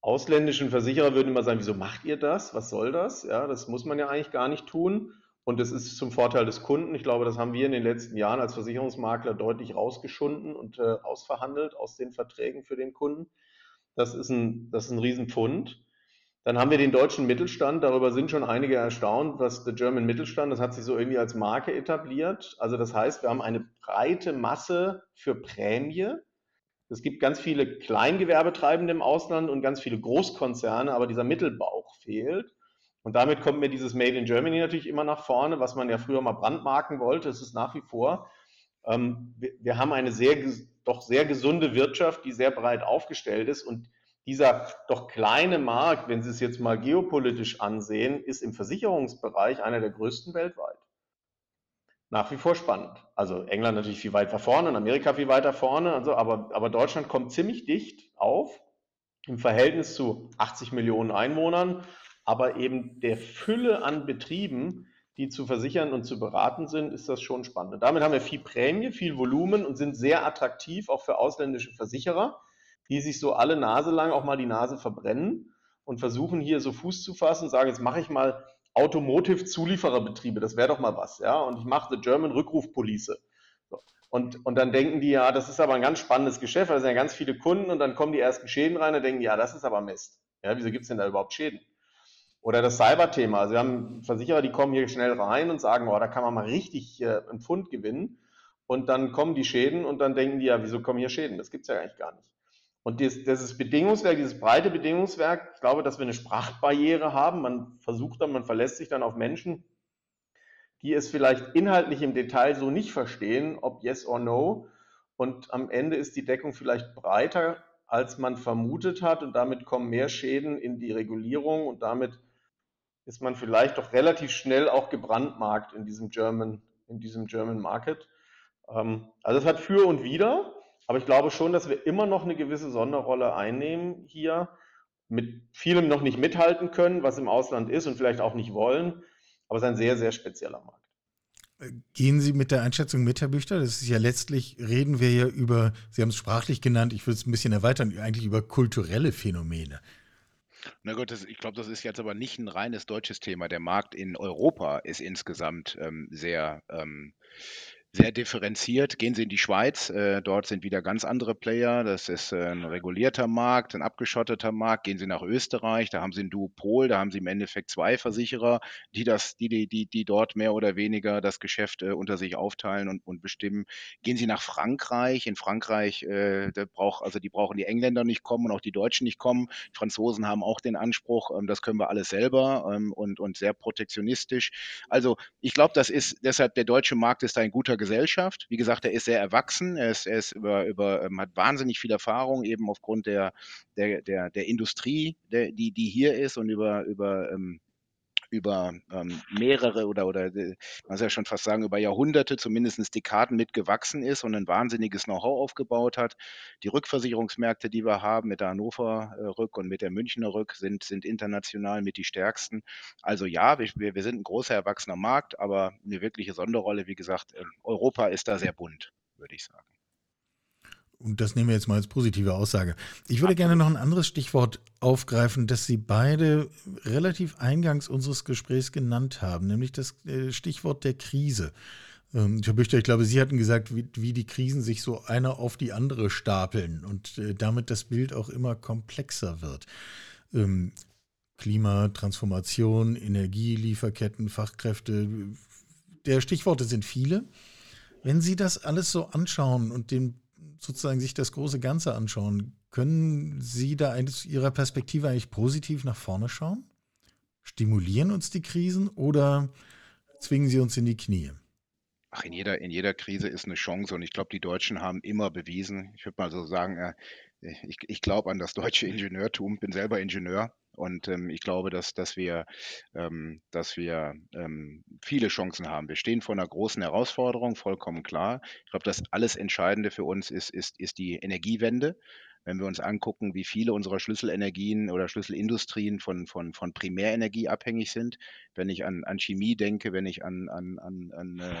S5: ausländischen Versicherer würden immer sagen, wieso macht ihr das? Was soll das? Ja, das muss man ja eigentlich gar nicht tun. Und das ist zum Vorteil des Kunden. Ich glaube, das haben wir in den letzten Jahren als Versicherungsmakler deutlich rausgeschunden und äh, ausverhandelt aus den Verträgen für den Kunden. Das ist ein, das ist ein Riesenpfund. Dann haben wir den deutschen Mittelstand, darüber sind schon einige erstaunt, was der German Mittelstand, das hat sich so irgendwie als Marke etabliert. Also das heißt, wir haben eine breite Masse für Prämie. Es gibt ganz viele Kleingewerbetreibende im Ausland und ganz viele Großkonzerne, aber dieser Mittelbauch fehlt. Und damit kommt mir dieses Made in Germany natürlich immer nach vorne, was man ja früher mal brandmarken wollte. Es ist nach wie vor. Ähm, wir, wir haben eine sehr, doch sehr gesunde Wirtschaft, die sehr breit aufgestellt ist und dieser doch kleine Markt, wenn Sie es jetzt mal geopolitisch ansehen, ist im Versicherungsbereich einer der größten weltweit. Nach wie vor spannend. Also England natürlich viel weiter vorne und Amerika viel weiter vorne, also, aber, aber Deutschland kommt ziemlich dicht auf im Verhältnis zu 80 Millionen Einwohnern, aber eben der Fülle an Betrieben, die zu versichern und zu beraten sind, ist das schon spannend. Und damit haben wir viel Prämie, viel Volumen und sind sehr attraktiv auch für ausländische Versicherer, die sich so alle Nase lang auch mal die Nase verbrennen und versuchen hier so Fuß zu fassen und sagen, jetzt mache ich mal Automotive-Zuliefererbetriebe, das wäre doch mal was, ja. Und ich mache The German Rückrufpolice. Und, und dann denken die, ja, das ist aber ein ganz spannendes Geschäft, da sind ja ganz viele Kunden und dann kommen die ersten Schäden rein und denken, ja, das ist aber Mist. Ja, wieso gibt es denn da überhaupt Schäden? Oder das Cyber-Thema. Also wir haben Versicherer, die kommen hier schnell rein und sagen, oh, da kann man mal richtig äh, einen Pfund gewinnen. Und dann kommen die Schäden und dann denken die, ja, wieso kommen hier Schäden? Das gibt es ja eigentlich gar nicht. Und dieses, dieses Bedingungswerk, dieses breite Bedingungswerk, ich glaube, dass wir eine Sprachbarriere haben. Man versucht dann, man verlässt sich dann auf Menschen, die es vielleicht inhaltlich im Detail so nicht verstehen, ob yes or no. Und am Ende ist die Deckung vielleicht breiter, als man vermutet hat. Und damit kommen mehr Schäden in die Regulierung und damit ist man vielleicht doch relativ schnell auch gebrandmarkt in diesem German, in diesem German Market. Ähm, also es hat für und wider. Aber ich glaube schon, dass wir immer noch eine gewisse Sonderrolle einnehmen hier, mit vielem noch nicht mithalten können, was im Ausland ist und vielleicht auch nicht wollen. Aber es ist ein sehr, sehr spezieller Markt.
S2: Gehen Sie mit der Einschätzung mit, Herr Büchter? Das ist ja letztlich, reden wir ja über, Sie haben es sprachlich genannt, ich würde es ein bisschen erweitern, eigentlich über kulturelle Phänomene.
S4: Na gut, das, ich glaube, das ist jetzt aber nicht ein reines deutsches Thema. Der Markt in Europa ist insgesamt ähm, sehr ähm, sehr differenziert. Gehen Sie in die Schweiz, äh, dort sind wieder ganz andere Player. Das ist äh, ein regulierter Markt, ein abgeschotteter Markt. Gehen Sie nach Österreich, da haben Sie ein Duopol, da haben Sie im Endeffekt zwei Versicherer, die das, die, die, die, die dort mehr oder weniger das Geschäft äh, unter sich aufteilen und, und bestimmen. Gehen Sie nach Frankreich. In Frankreich, äh, da braucht, also die brauchen die Engländer nicht kommen und auch die Deutschen nicht kommen. Die Franzosen haben auch den Anspruch, ähm, das können wir alles selber ähm, und, und sehr protektionistisch. Also ich glaube, das ist deshalb der deutsche Markt ist ein guter Gesellschaft. Wie gesagt, er ist sehr erwachsen, er, ist, er ist über, über, ähm, hat wahnsinnig viel Erfahrung, eben aufgrund der, der, der, der Industrie, der, die, die hier ist und über, über ähm, über ähm, mehrere oder, oder äh, man muss ja schon fast sagen, über Jahrhunderte, zumindest Dekaden mitgewachsen ist und ein wahnsinniges Know-how aufgebaut hat. Die Rückversicherungsmärkte, die wir haben mit der Hannover äh, Rück und mit der Münchner Rück, sind, sind international mit die stärksten. Also ja, wir, wir sind ein großer erwachsener Markt, aber eine wirkliche Sonderrolle, wie gesagt, Europa ist da sehr bunt, würde ich sagen.
S2: Und das nehmen wir jetzt mal als positive Aussage. Ich würde gerne noch ein anderes Stichwort aufgreifen, das Sie beide relativ eingangs unseres Gesprächs genannt haben, nämlich das äh, Stichwort der Krise. Ähm, Herr Büchter, ich glaube, Sie hatten gesagt, wie, die Krisen sich so einer auf die andere stapeln und äh, damit das Bild auch immer komplexer wird. Ähm, Klima, Transformation, Energielieferketten, Fachkräfte, der Stichworte sind viele. Wenn Sie das alles so anschauen und den sozusagen sich das große Ganze anschauen, können Sie da aus Ihrer Perspektive eigentlich positiv nach vorne schauen? Stimulieren uns die Krisen oder zwingen sie uns in die Knie?
S4: Ach, in jeder, in jeder Krise ist eine Chance und ich glaube, die Deutschen haben immer bewiesen, ich würde mal so sagen, äh, ich, ich glaube an das deutsche Ingenieurtum, bin selber Ingenieur und ähm, ich glaube, dass, dass wir, ähm, dass wir ähm, viele Chancen haben. Wir stehen vor einer großen Herausforderung, vollkommen klar. Ich glaube, das alles Entscheidende für uns ist, ist, ist die Energiewende wenn wir uns angucken, wie viele unserer Schlüsselenergien oder Schlüsselindustrien von, von, von Primärenergie abhängig sind, wenn ich an, an Chemie denke, wenn ich an, an, an, an äh,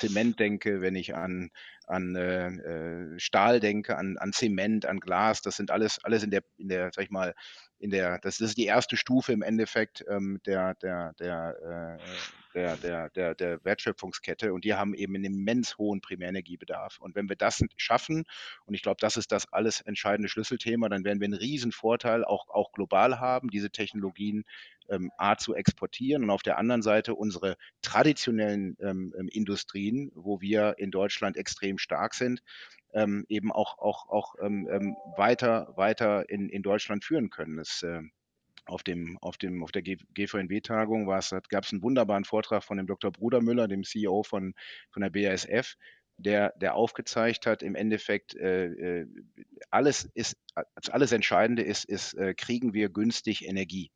S4: Zement denke, wenn ich an, an äh, äh Stahl denke, an, an Zement, an Glas, das sind alles, alles in der, in der, sag ich mal, in der, das, ist die erste Stufe im Endeffekt ähm, der, der, der, äh, der, der, der, der Wertschöpfungskette und die haben eben einen immens hohen Primärenergiebedarf. Und wenn wir das schaffen, und ich glaube, das ist das alles entscheidende Schlüsselthema, dann werden wir einen riesen Vorteil auch, auch global haben, diese Technologien ähm, A zu exportieren und auf der anderen Seite unsere traditionellen ähm Industrien, wo wir in Deutschland extrem stark sind, ähm, eben auch, auch, auch ähm, ähm weiter, weiter in, in Deutschland führen können. Das, äh, auf, dem, auf, dem, auf der GVNW-Tagung gab es einen wunderbaren Vortrag von dem Dr. Brudermüller, dem CEO von, von der BASF, der, der aufgezeigt hat, im Endeffekt, äh, äh alles ist, also alles Entscheidende ist, ist, äh, kriegen wir günstig Energie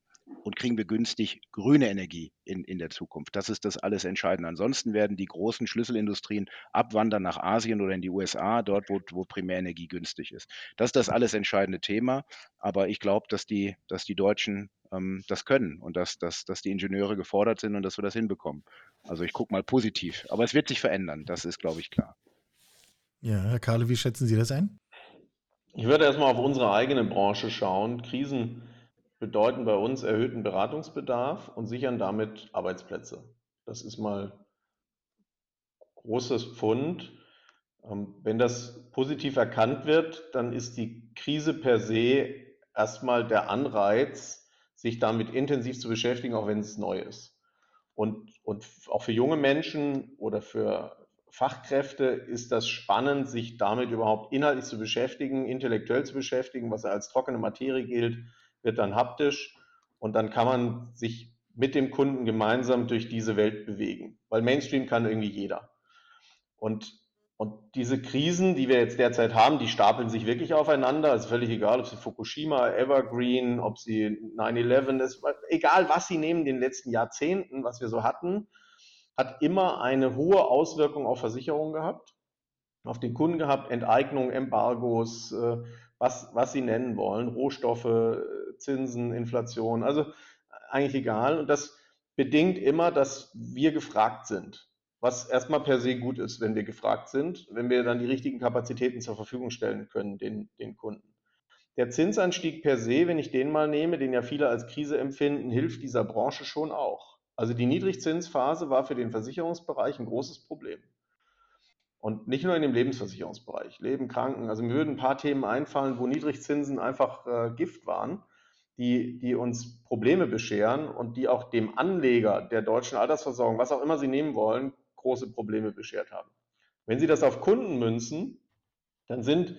S4: und kriegen wir günstig grüne Energie in, in der Zukunft. Das ist das alles Entscheidende. Ansonsten werden die großen Schlüsselindustrien abwandern nach Asien oder in die USA, dort, wo, wo Primärenergie günstig ist. Das ist das alles entscheidende Thema. Aber ich glaube, dass die, dass die Deutschen ähm, das können und dass, dass, dass die Ingenieure gefordert sind und dass wir das hinbekommen. Also ich gucke mal positiv. Aber es wird sich verändern, das ist, glaube ich, klar.
S2: Ja, Herr Kahle, wie schätzen Sie das ein?
S5: Ich würde erstmal auf unsere eigene Branche schauen. Krisen bedeuten bei uns erhöhten Beratungsbedarf und sichern damit Arbeitsplätze. Das ist mal großes Pfund. Ähm, wenn das positiv erkannt wird, dann ist die Krise per se erstmal der Anreiz, sich damit intensiv zu beschäftigen, auch wenn es neu ist. Und, und auch für junge Menschen oder für Fachkräfte ist das spannend, sich damit überhaupt inhaltlich zu beschäftigen, intellektuell zu beschäftigen. Was als trockene Materie gilt, wird dann haptisch und dann kann man sich mit dem Kunden gemeinsam durch diese Welt bewegen. Weil Mainstream kann irgendwie jeder. Und, und diese Krisen, die wir jetzt derzeit haben, die stapeln sich wirklich aufeinander. Es ist völlig egal, ob sie Fukushima, Evergreen, ob sie 9-11 ist, egal was sie nehmen in den letzten Jahrzehnten, was wir so hatten, hat immer eine hohe Auswirkung auf Versicherungen gehabt, auf den Kunden gehabt, Enteignung, Embargos, äh, was, was sie nennen wollen, Rohstoffe, Zinsen, Inflation, also eigentlich egal. Und das bedingt immer, dass wir gefragt sind was erstmal per se gut ist, wenn wir gefragt sind, wenn wir dann die richtigen Kapazitäten zur Verfügung stellen können, den, den Kunden. Der Zinsanstieg per se, wenn ich den mal nehme, den ja viele als Krise empfinden, hilft dieser Branche schon auch. Also die Niedrigzinsphase war für den Versicherungsbereich ein großes Problem. Und nicht nur in dem Lebensversicherungsbereich, Leben, Kranken. Also mir würden ein paar Themen einfallen, wo Niedrigzinsen einfach äh, Gift waren, die, die uns Probleme bescheren und die auch dem Anleger der deutschen Altersversorgung, was auch immer sie nehmen wollen, große Probleme beschert haben. Wenn Sie das auf Kunden münzen, dann sind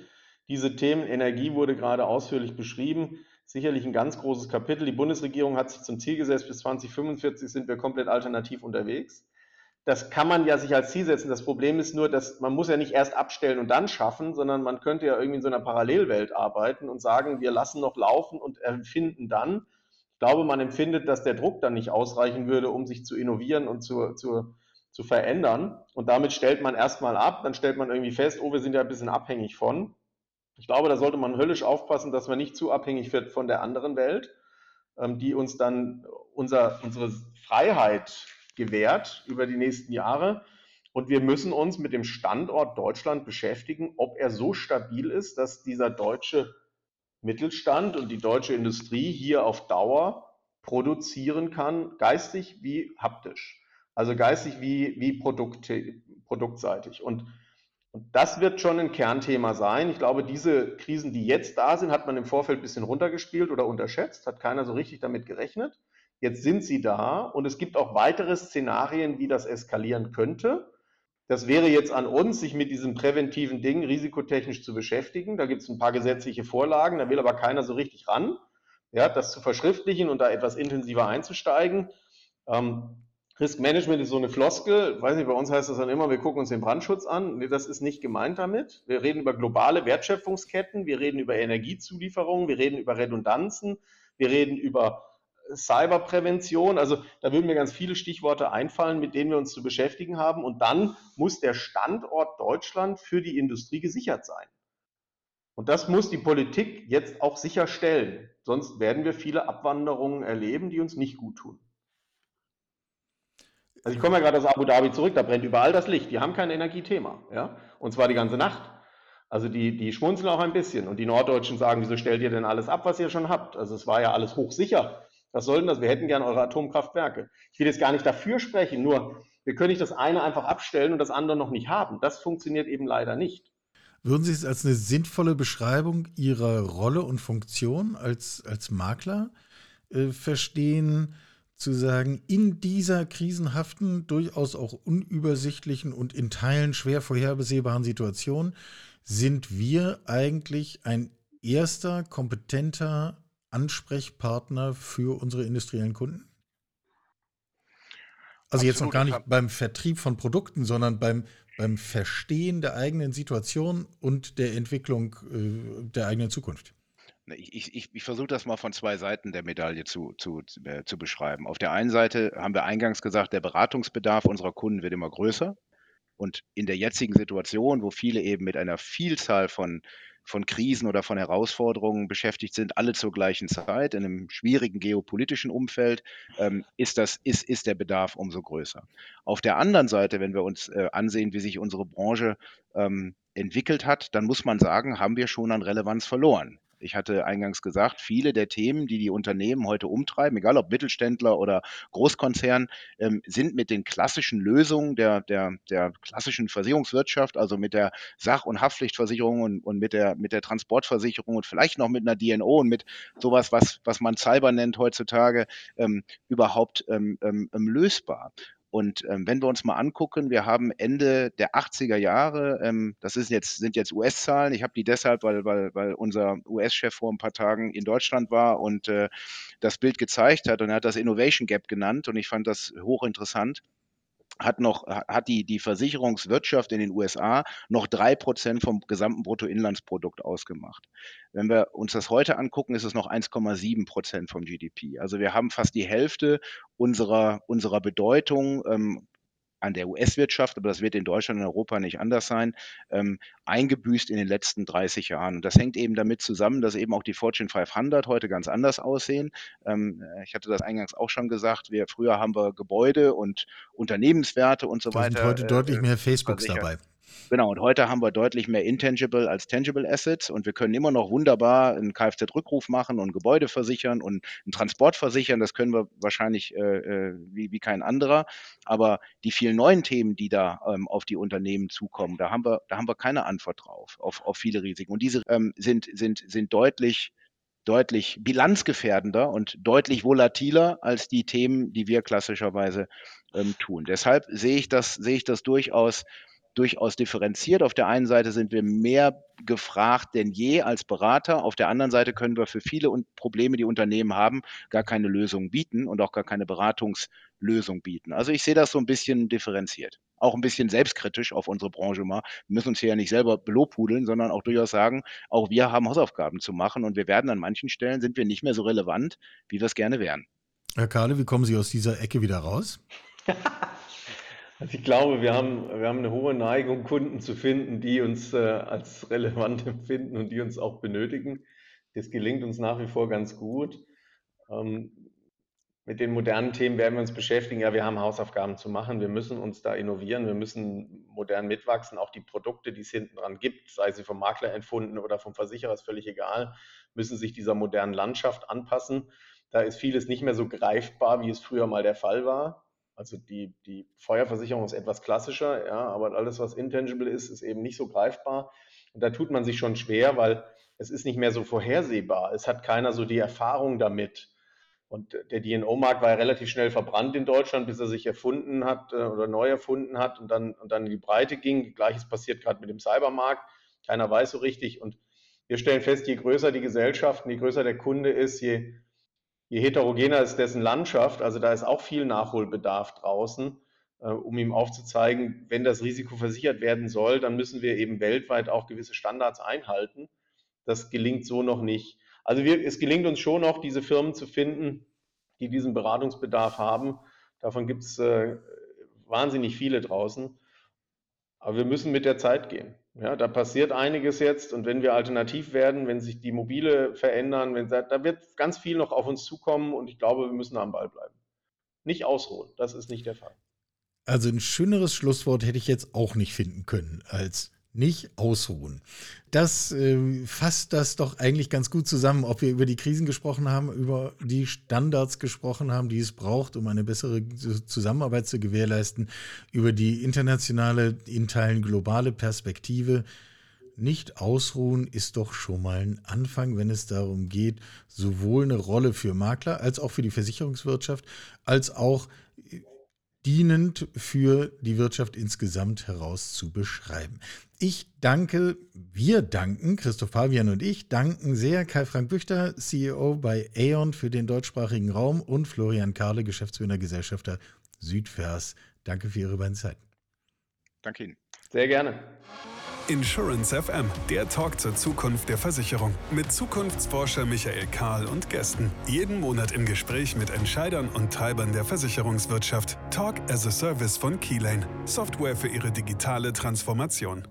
S5: diese Themen, Energie wurde gerade ausführlich beschrieben, sicherlich ein ganz großes Kapitel. Die Bundesregierung hat sich zum Ziel gesetzt, bis 2045 sind wir komplett alternativ unterwegs. Das kann man ja sich als Ziel setzen. Das Problem ist nur, dass man muss ja nicht erst abstellen und dann schaffen, sondern man könnte ja irgendwie in so einer Parallelwelt arbeiten und sagen, wir lassen noch laufen und empfinden dann. Ich glaube, man empfindet, dass der Druck dann nicht ausreichen würde, um sich zu innovieren und zu, zu, zu verändern. Und damit stellt man erstmal ab, dann stellt man irgendwie fest, oh, wir sind ja ein bisschen abhängig von. Ich glaube, da sollte man höllisch aufpassen, dass man nicht zu abhängig wird von der anderen Welt, ähm, die uns dann unser, unsere Freiheit gewährt über die nächsten Jahre. Und wir müssen uns mit dem Standort Deutschland beschäftigen, ob er so stabil ist, dass dieser deutsche Mittelstand und die deutsche Industrie hier auf Dauer produzieren kann, geistig wie haptisch. Also geistig wie, wie Produkt, produktseitig. Und, und das wird schon ein Kernthema sein. Ich glaube, diese Krisen, die jetzt da sind, hat man im Vorfeld ein bisschen runtergespielt oder unterschätzt, hat keiner so richtig damit gerechnet. Jetzt sind sie da und es gibt auch weitere Szenarien, wie das eskalieren könnte. Das wäre jetzt an uns, sich mit diesen präventiven Dingen risikotechnisch zu beschäftigen. Da gibt es ein paar gesetzliche Vorlagen, da will aber keiner so richtig ran, ja, das zu verschriftlichen und da etwas intensiver einzusteigen. Ähm, Risk Management ist so eine Floskel, weiß nicht, bei uns heißt das dann immer, wir gucken uns den Brandschutz an. Nee, das ist nicht gemeint damit. Wir reden über globale Wertschöpfungsketten, wir reden über Energiezulieferungen, wir reden über Redundanzen, wir reden über Cyberprävention. Also da würden mir ganz viele Stichworte einfallen, mit denen wir uns zu beschäftigen haben. Und dann muss der Standort Deutschland für die Industrie gesichert sein. Und das muss die Politik jetzt auch sicherstellen. Sonst werden wir viele Abwanderungen erleben, die uns nicht gut tun. Also ich komme ja gerade aus Abu Dhabi zurück, da brennt überall das Licht. Die haben kein Energiethema, ja, und zwar die ganze Nacht. Also die, die schmunzeln auch ein bisschen und die Norddeutschen sagen, wieso stellt ihr denn alles ab, was ihr schon habt? Also es war ja alles hochsicher. Was soll denn das? Wir hätten gern eure Atomkraftwerke. Ich will jetzt gar nicht dafür sprechen, nur wir können nicht das eine einfach abstellen und das andere noch nicht haben. Das funktioniert eben leider nicht.
S2: Würden Sie es als eine sinnvolle Beschreibung Ihrer Rolle und Funktion als, als Makler äh, verstehen? zu sagen, in dieser krisenhaften, durchaus auch unübersichtlichen und in Teilen schwer vorhersehbaren Situation sind wir eigentlich ein erster kompetenter Ansprechpartner für unsere industriellen Kunden? Also Absolut. jetzt noch gar nicht beim Vertrieb von Produkten, sondern beim, beim Verstehen der eigenen Situation und der Entwicklung äh, der eigenen Zukunft.
S4: Ich, ich, ich versuche das mal von zwei Seiten der Medaille zu, zu, äh, zu beschreiben. Auf der einen Seite haben wir eingangs gesagt, der Beratungsbedarf unserer Kunden wird immer größer. Und in der jetzigen Situation, wo viele eben mit einer Vielzahl von, von Krisen oder von Herausforderungen beschäftigt sind, alle zur gleichen Zeit in einem schwierigen geopolitischen Umfeld, ähm, ist, das, ist, ist der Bedarf umso größer. Auf der anderen Seite, wenn wir uns äh, ansehen, wie sich unsere Branche ähm, entwickelt hat, dann muss man sagen, haben wir schon an Relevanz verloren. Ich hatte eingangs gesagt, viele der Themen, die die Unternehmen heute umtreiben, egal ob Mittelständler oder Großkonzern, ähm, sind mit den klassischen Lösungen der, der, der klassischen Versicherungswirtschaft, also mit der Sach- und Haftpflichtversicherung und, und mit, der, mit der Transportversicherung und vielleicht noch mit einer DNO und mit sowas, was, was man Cyber nennt heutzutage, ähm, überhaupt ähm, ähm, ähm lösbar. Und ähm, wenn wir uns mal angucken, wir haben Ende der 80er Jahre, ähm, das ist jetzt, sind jetzt US-Zahlen, ich habe die deshalb, weil, weil, weil unser US-Chef vor ein paar Tagen in Deutschland war und äh, das Bild gezeigt hat und er hat das Innovation Gap genannt und ich fand das hochinteressant hat noch, hat die, die Versicherungswirtschaft in den USA noch drei Prozent vom gesamten Bruttoinlandsprodukt ausgemacht. Wenn wir uns das heute angucken, ist es noch 1,7 Prozent vom GDP. Also wir haben fast die Hälfte unserer, unserer Bedeutung ähm, an der US-Wirtschaft, aber das wird in Deutschland und Europa nicht anders sein, ähm, eingebüßt in den letzten 30 Jahren. Und das hängt eben damit zusammen, dass eben auch die Fortune 500 heute ganz anders aussehen. Ähm, ich hatte das eingangs auch schon gesagt, wir, früher haben wir Gebäude und Unternehmenswerte und so
S2: da
S4: weiter.
S2: sind heute äh, deutlich mehr Facebooks dabei.
S4: Genau, und heute haben wir deutlich mehr Intangible als Tangible Assets und wir können immer noch wunderbar einen Kfz-Rückruf machen und Gebäude versichern und einen Transport versichern. Das können wir wahrscheinlich äh, äh, wie, wie kein anderer. Aber die vielen neuen Themen, die da ähm, auf die Unternehmen zukommen, da haben wir, da haben wir keine Antwort drauf, auf, auf viele Risiken. Und diese ähm, sind, sind, sind deutlich deutlich bilanzgefährdender und deutlich volatiler als die Themen, die wir klassischerweise ähm, tun. Deshalb sehe ich das, sehe ich das durchaus durchaus differenziert. Auf der einen Seite sind wir mehr gefragt denn je als Berater. Auf der anderen Seite können wir für viele Probleme, die Unternehmen haben, gar keine Lösung bieten und auch gar keine Beratungslösung bieten. Also ich sehe das so ein bisschen differenziert. Auch ein bisschen selbstkritisch auf unsere Branche mal. Wir müssen uns hier ja nicht selber belobhudeln, sondern auch durchaus sagen, auch wir haben Hausaufgaben zu machen und wir werden an manchen Stellen sind wir nicht mehr so relevant, wie wir es gerne wären.
S2: Herr Kahle, wie kommen Sie aus dieser Ecke wieder raus? *laughs*
S5: Also ich glaube, wir haben, wir haben eine hohe Neigung, Kunden zu finden, die uns äh, als relevant *laughs* empfinden und die uns auch benötigen. Das gelingt uns nach wie vor ganz gut. Ähm, mit den modernen Themen werden wir uns beschäftigen. Ja, wir haben Hausaufgaben zu machen. Wir müssen uns da innovieren. Wir müssen modern mitwachsen. Auch die Produkte, die es hinten dran gibt, sei sie vom Makler entfunden oder vom Versicherer, ist völlig egal, müssen sich dieser modernen Landschaft anpassen. Da ist vieles nicht mehr so greifbar, wie es früher mal der Fall war. Also die, die Feuerversicherung ist etwas klassischer, ja, aber alles, was intangible ist, ist eben nicht so greifbar. Und da tut man sich schon schwer, weil es ist nicht mehr so vorhersehbar. Es hat keiner so die Erfahrung damit. Und der DNO-Markt war ja relativ schnell verbrannt in Deutschland, bis er sich erfunden hat äh, oder neu erfunden hat und dann, und dann in die Breite ging. Gleiches passiert gerade mit dem Cybermarkt. Keiner weiß so richtig. Und wir stellen fest, je größer die Gesellschaft und je größer der Kunde ist, je je heterogener ist dessen Landschaft, also da ist auch viel Nachholbedarf draußen, äh, um ihm aufzuzeigen, wenn das Risiko versichert werden soll, dann müssen wir eben weltweit auch gewisse Standards einhalten. Das gelingt so noch nicht. Also wir, es gelingt uns schon noch, diese Firmen zu finden, die diesen Beratungsbedarf haben. Davon gibt es äh, wahnsinnig viele draußen. Aber wir müssen mit der Zeit gehen. Ja, da passiert einiges jetzt und wenn wir alternativ werden, wenn sich die Mobile verändern, wenn, da wird ganz viel noch auf uns zukommen und ich glaube, wir müssen am Ball bleiben. Nicht ausruhen, das ist nicht der Fall.
S2: Also ein schöneres Schlusswort hätte ich jetzt auch nicht finden können als nicht ausruhen. Das äh, fasst das doch eigentlich ganz gut zusammen, ob wir über die Krisen gesprochen haben, über die Standards gesprochen haben, die es braucht, um eine bessere Zusammenarbeit zu gewährleisten, über die internationale, in Teilen globale Perspektive. Nicht ausruhen ist doch schon mal ein Anfang, wenn es darum geht, sowohl eine Rolle für Makler als auch für die Versicherungswirtschaft, als auch dienend für die Wirtschaft insgesamt heraus zu beschreiben. Ich danke, wir danken, Christoph Pavian und ich danken sehr Kai-Frank Büchter, CEO bei Aeon für den deutschsprachigen Raum und Florian Karle, Geschäftsführer Gesellschafter Südvers. Danke für Ihre beiden Zeiten.
S4: Danke Ihnen.
S5: Sehr gerne.
S1: Insurance FM, der Talk zur Zukunft der Versicherung. Mit Zukunftsforscher Michael Kahl und Gästen. Jeden Monat im Gespräch mit Entscheidern und Treibern der Versicherungswirtschaft. Talk as a Service von Keylane. Software für Ihre digitale Transformation.